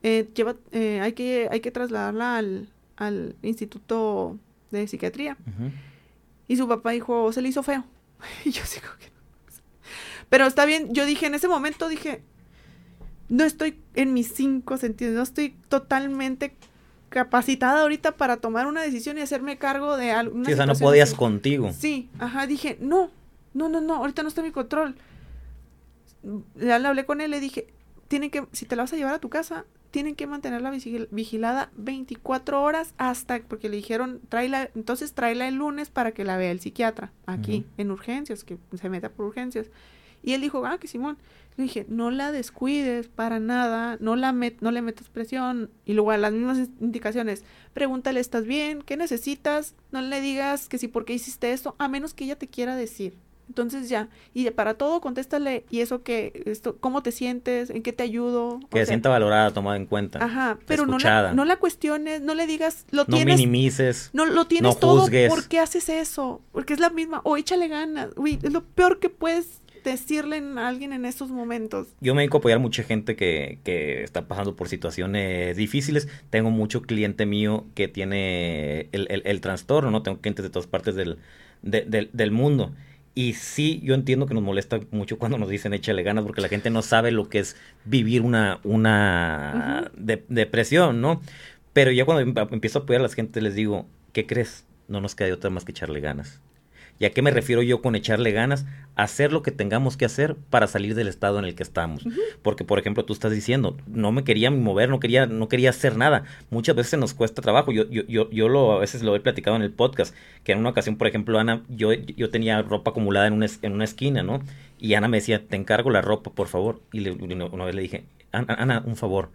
Eh, lleva, eh, hay, que, hay que trasladarla al, al instituto de psiquiatría. Y su papá dijo, se le hizo feo. y yo digo que pero está bien, yo dije, en ese momento dije, no estoy en mis cinco sentidos, no estoy totalmente capacitada ahorita para tomar una decisión y hacerme cargo de algo.
Sí, o sea, no podías contigo.
Sí, ajá, dije, no, no, no, no, ahorita no está en mi control. Ya le hablé con él, le dije, tienen que, si te la vas a llevar a tu casa, tienen que mantenerla vigilada 24 horas hasta, porque le dijeron, tráela, entonces tráela el lunes para que la vea el psiquiatra, aquí, en urgencias, que se meta por urgencias. Y él dijo, ah, que Simón. Le dije, no la descuides para nada, no, la met no le metas presión. Y luego a las mismas indicaciones, pregúntale, ¿estás bien? ¿Qué necesitas? No le digas que sí, ¿por qué hiciste esto? A menos que ella te quiera decir. Entonces ya, y para todo contéstale, y eso que, esto, ¿cómo te sientes? ¿En qué te ayudo?
Que se sienta valorada, tomada en cuenta.
Ajá, pero no la, no la, cuestiones, no le digas, lo
no
tienes.
minimices.
No lo tienes todo, ¿por qué haces eso? Porque es la misma, o échale ganas, uy, es lo peor que puedes decirle a alguien en estos momentos.
Yo me dedico a apoyar a mucha gente que, que está pasando por situaciones difíciles. Tengo mucho cliente mío que tiene el, el, el trastorno, ¿no? Tengo clientes de todas partes del, del, del mundo. Y sí, yo entiendo que nos molesta mucho cuando nos dicen échale ganas, porque la gente no sabe lo que es vivir una, una depresión, ¿no? Pero ya cuando em, empiezo a apoyar a la gente les digo, ¿qué crees? No nos queda otra más que echarle ganas. ¿Y a qué me refiero yo con echarle ganas? Hacer lo que tengamos que hacer para salir del estado en el que estamos. Porque, por ejemplo, tú estás diciendo, no me quería mover, no quería, no quería hacer nada. Muchas veces nos cuesta trabajo. Yo, yo, yo, yo lo, a veces lo he platicado en el podcast, que en una ocasión, por ejemplo, Ana, yo, yo tenía ropa acumulada en una, en una esquina, ¿no? Y Ana me decía, te encargo la ropa, por favor. Y le, una vez le dije, Ana, Ana, un favor,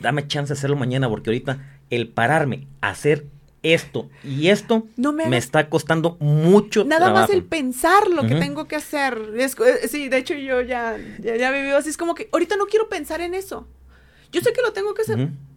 dame chance de hacerlo mañana, porque ahorita el pararme a hacer esto y esto me, está costando mucho
Nada más el pensar lo que tengo que hacer. Es, eh, sí, de hecho yo ya, ya, ya, así. Es como que ahorita no quiero pensar en eso. Yo sé que lo tengo que hacer,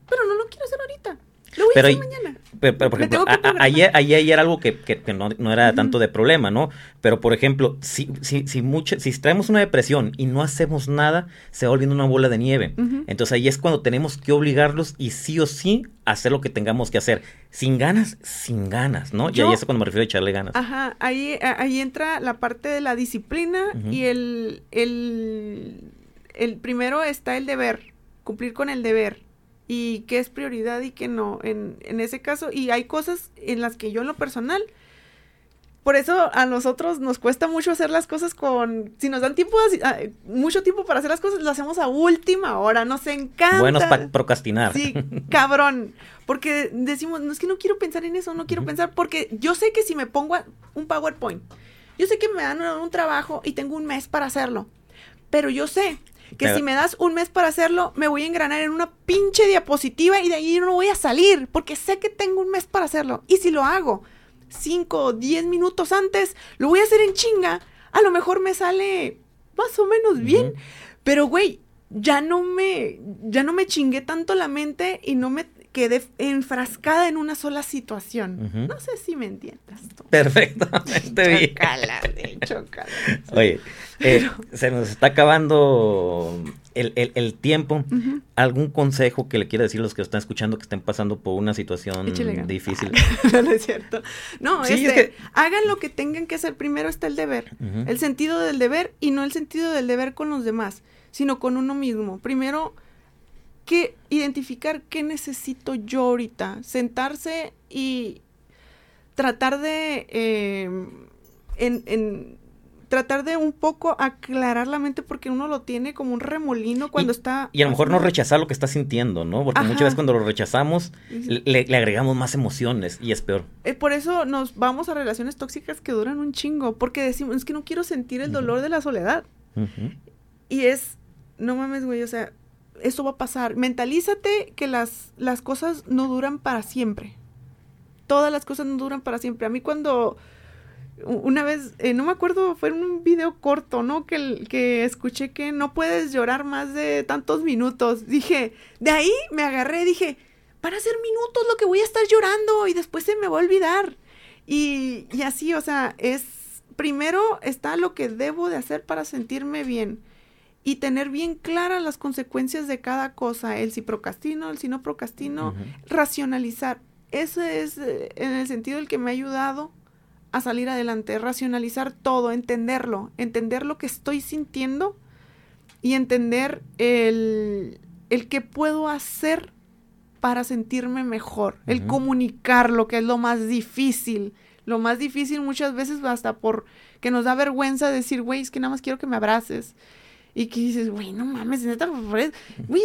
pero no lo quiero hacer ahorita. Lo voy a hacer mañana.
Pero, por ejemplo, ayer, ayer, algo que, que, no, no, era tanto de problema, ¿no? Pero, por ejemplo, si, si, si, mucho, si traemos una depresión y no hacemos nada, se va volviendo una bola de nieve. Entonces ahí es cuando tenemos que obligarlos y sí o sí hacer lo que tengamos que hacer. Sin ganas, sin ganas, ¿no? y ahí es cuando me refiero a echarle ganas.
Ajá, ahí, ahí entra la parte de la disciplina y el, el, el primero está el deber, cumplir con el deber y qué es prioridad y qué no en, en ese caso. Y hay cosas en las que yo en lo personal, por eso a nosotros nos cuesta mucho hacer las cosas con, si nos dan tiempo, ah, mucho tiempo para hacer las cosas, lo hacemos a última hora, nos encanta.
Buenos para procrastinar.
Sí, cabrón, porque decimos, no es que no quiero pensar en eso, no quiero pensar, porque yo sé que si me pongo un PowerPoint, yo sé que me dan un trabajo y tengo un mes para hacerlo, pero yo sé que si me das un mes para hacerlo, me voy a engranar en una pinche diapositiva y de ahí no voy a salir, porque sé que tengo un mes para hacerlo. Y si lo hago cinco o diez minutos antes, lo voy a hacer en chinga. A lo mejor me sale más o menos bien. Pero, güey, ya no me, ya no me chingué tanto la mente y no me quedé enfrascada en una sola situación. No sé si me entiendes.
Perfectamente bien. Chocala, Oye, eh, se nos está acabando el, tiempo. ¿Algún consejo que le quiera decir a los que están escuchando que estén pasando por una situación difícil?
no es cierto. No, este, hagan lo que tengan que hacer. Primero está el deber. El sentido del deber y no el sentido del deber con los demás, sino con uno mismo. Primero que identificar qué necesito yo ahorita, sentarse y tratar de em, en, tratar de un poco aclarar la mente porque uno lo tiene como un remolino cuando está...
Y a lo mejor no rechazar lo que está sintiendo, ¿no? Porque muchas veces cuando lo rechazamos le, agregamos más emociones y es peor.
Eh, por eso nos vamos a relaciones tóxicas que duran un chingo, porque decimos, es que no quiero sentir el dolor de la soledad. Y es, no mames, güey, o sea, eso va a pasar. Mentalízate que las, las cosas no duran para siempre. Todas las cosas no duran para siempre. A mí cuando una vez, eh, no me acuerdo, fue en un video corto, ¿no? Que, que escuché que no puedes llorar más de tantos minutos. Dije, de ahí me agarré, dije, para hacer minutos lo que voy a estar llorando y después se me va a olvidar. Y, y así, o sea, es, primero está lo que debo de hacer para sentirme bien y tener bien claras las consecuencias de cada cosa, el si procrastino, el si no procrastino, racionalizar. Ese es eh, en el sentido el que me ha ayudado a salir adelante, racionalizar todo, entenderlo, entender lo que estoy sintiendo y entender el, el que puedo hacer para sentirme mejor, el comunicar lo que es lo más difícil. Lo más difícil muchas veces hasta por que nos da vergüenza decir, güey, es que nada más quiero que me abraces. Y que dices, güey, no mames, neta, güey, es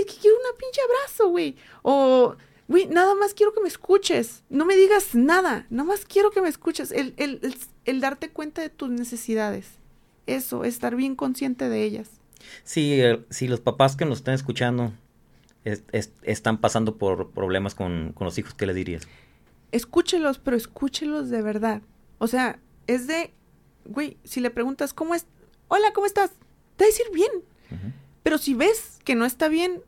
que quiero una pinche abrazo, güey. O, güey, nada más quiero que me escuches. No me digas nada, nada más quiero que me escuches. El, el, el, darte cuenta de tus necesidades. Eso, estar bien consciente de ellas.
Sí, si los papás que nos están escuchando están pasando por problemas con, con los hijos, ¿qué le dirías?
Escúchelos, pero escúchelos de verdad. O sea, es de, güey, si le preguntas, ¿cómo es? Hola, ¿cómo estás? Te va a decir bien. Pero si ves que no está bien,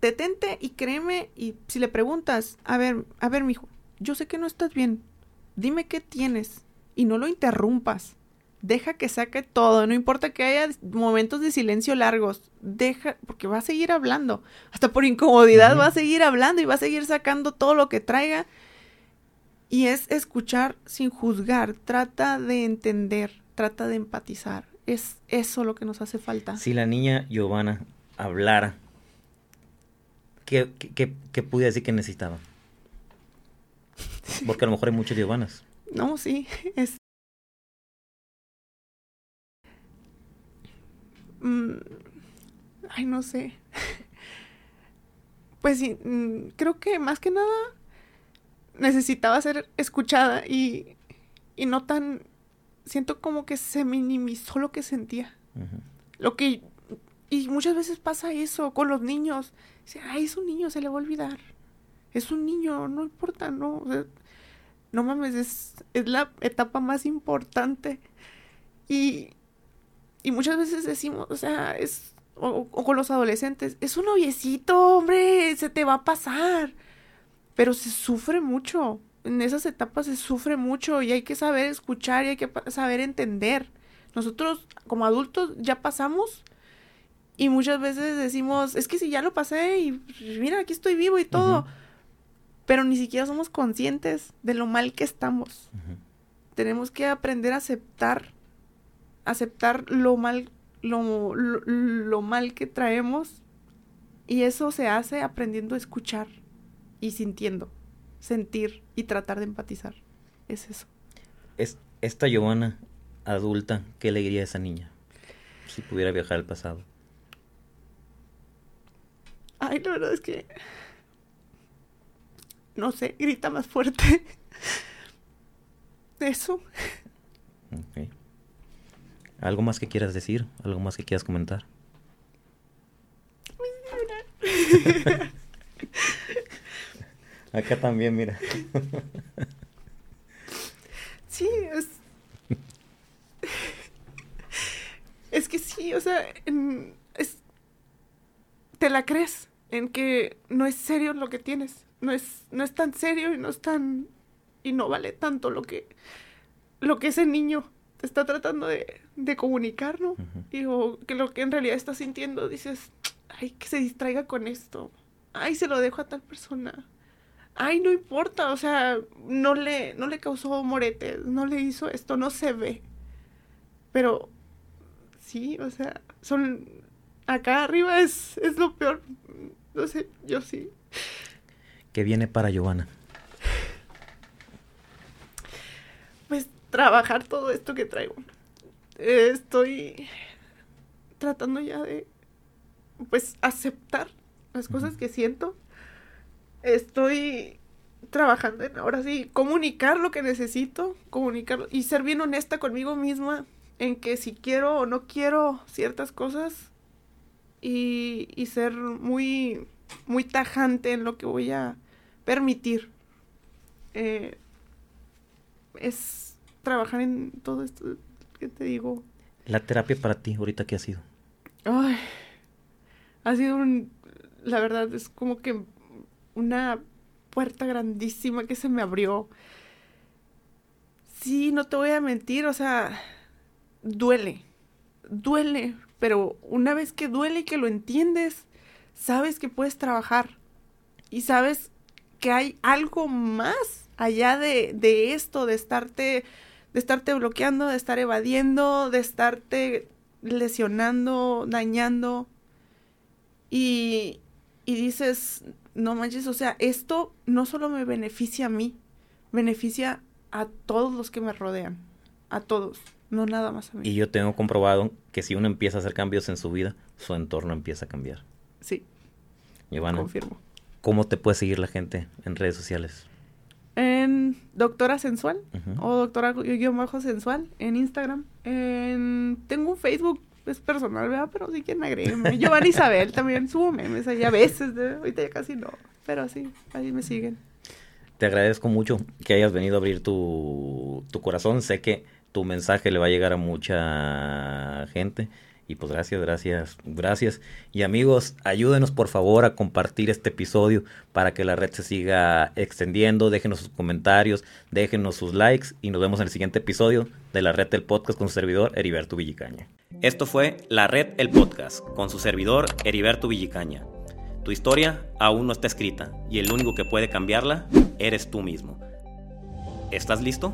detente y créeme. Y si le preguntas, a ver, a ver, mijo, yo sé que no estás bien. Dime qué tienes. Y no lo interrumpas. Deja que saque todo. No importa que haya momentos de silencio largos. Deja, porque va a seguir hablando. Hasta por incomodidad va a seguir hablando y va a seguir sacando todo lo que traiga. Y es escuchar sin juzgar. Trata de entender. Trata de empatizar es eso lo que nos hace falta.
Si la niña Giovanna hablara, ¿qué, qué, qué pudiera decir que necesitaba? Porque a lo mejor hay muchas Giovannas.
No, sí, es... Mm, ay, no sé. Pues sí, mm, creo que más que nada necesitaba ser escuchada y, y no tan siento como que se minimizó lo que sentía. Lo que... Y muchas veces pasa eso con los niños. Dice, ay, es un niño, se le va a olvidar. Es un niño, no importa, no. no mames, es, es la etapa más importante. Y, y muchas veces decimos, o sea, es... O, o con los adolescentes, es un noviecito, hombre, se te va a pasar. Pero se sufre mucho en esas etapas se sufre mucho y hay que saber escuchar y hay que saber entender. Nosotros como adultos ya pasamos y muchas veces decimos, es que si ya lo pasé y mira, aquí estoy vivo y todo, pero ni siquiera somos conscientes de lo mal que estamos. Tenemos que aprender a aceptar, aceptar lo mal, lo, lo mal que traemos y eso se hace aprendiendo a escuchar y sintiendo sentir y tratar de empatizar. Es eso.
Es, esta Giovanna adulta, ¿qué le diría a esa niña? Si pudiera viajar al pasado.
Ay, la verdad es que. No sé, grita más fuerte. Eso.
Ok. ¿Algo más que quieras decir? ¿Algo más que quieras comentar? Acá también, mira.
Sí, es... Es que sí, o sea, es... te la crees en que no es serio lo que tienes. No es, no es tan serio y no es tan... y no vale tanto lo que... lo que ese niño te está tratando de, de comunicar, ¿no? Digo, que lo que en realidad está sintiendo, dices, ay, que se distraiga con esto. Ay, se lo dejo a tal persona ay, no importa, o sea, no le, no le causó moretes, no le hizo esto, no se ve. Pero sí, o sea, son, acá arriba es, es lo peor, no sé, yo sí.
¿Qué viene para Giovanna?
Pues trabajar todo esto que traigo. estoy tratando ya de, pues, aceptar las cosas que siento estoy trabajando en ahora sí comunicar lo que necesito, comunicarlo y ser bien honesta conmigo misma en que si quiero o no quiero ciertas cosas y, y ser muy muy tajante en lo que voy a permitir. Eh, es trabajar en todo esto que te digo.
La terapia para ti, ahorita qué ha sido?
Ay, ha sido un, la verdad es como que una puerta grandísima que se me abrió. Sí, no te voy a mentir, o sea, duele, duele, pero una vez que duele y que lo entiendes, sabes que puedes trabajar y sabes que hay algo más allá de, de esto, de estarte, de estarte bloqueando, de estar evadiendo, de estarte lesionando, dañando. Y, y dices, no manches, o sea, esto no solo me beneficia a mí, beneficia a todos los que me rodean, a todos, no nada más a mí.
Y yo tengo comprobado que si uno empieza a hacer cambios en su vida, su entorno empieza a cambiar.
Sí.
Giovanna,
confirmo.
¿cómo te puede seguir la gente en redes sociales?
En Doctora Sensual o Doctora guion bajo Sensual en Instagram. En, tengo un Facebook, es personal, ¿verdad? Pero si quieren agréguenme. Giovanna Isabel también subo memes ahí a veces, de- ahorita ya casi no. Pero sí, ahí me siguen.
Te agradezco mucho que hayas venido a abrir tu, tu corazón. Sé que tu mensaje le va a llegar a mucha gente. Y pues gracias, gracias, gracias. Y amigos, ayúdenos por favor a compartir este episodio para que la red se siga extendiendo. Déjenos sus comentarios, déjenos sus likes y nos vemos en el siguiente episodio de la red del podcast con su servidor Heriberto Villicaña. Esto fue La Red el Podcast con su servidor Heriberto Villicaña. Tu historia aún no está escrita y el único que puede cambiarla eres tú mismo. ¿Estás listo?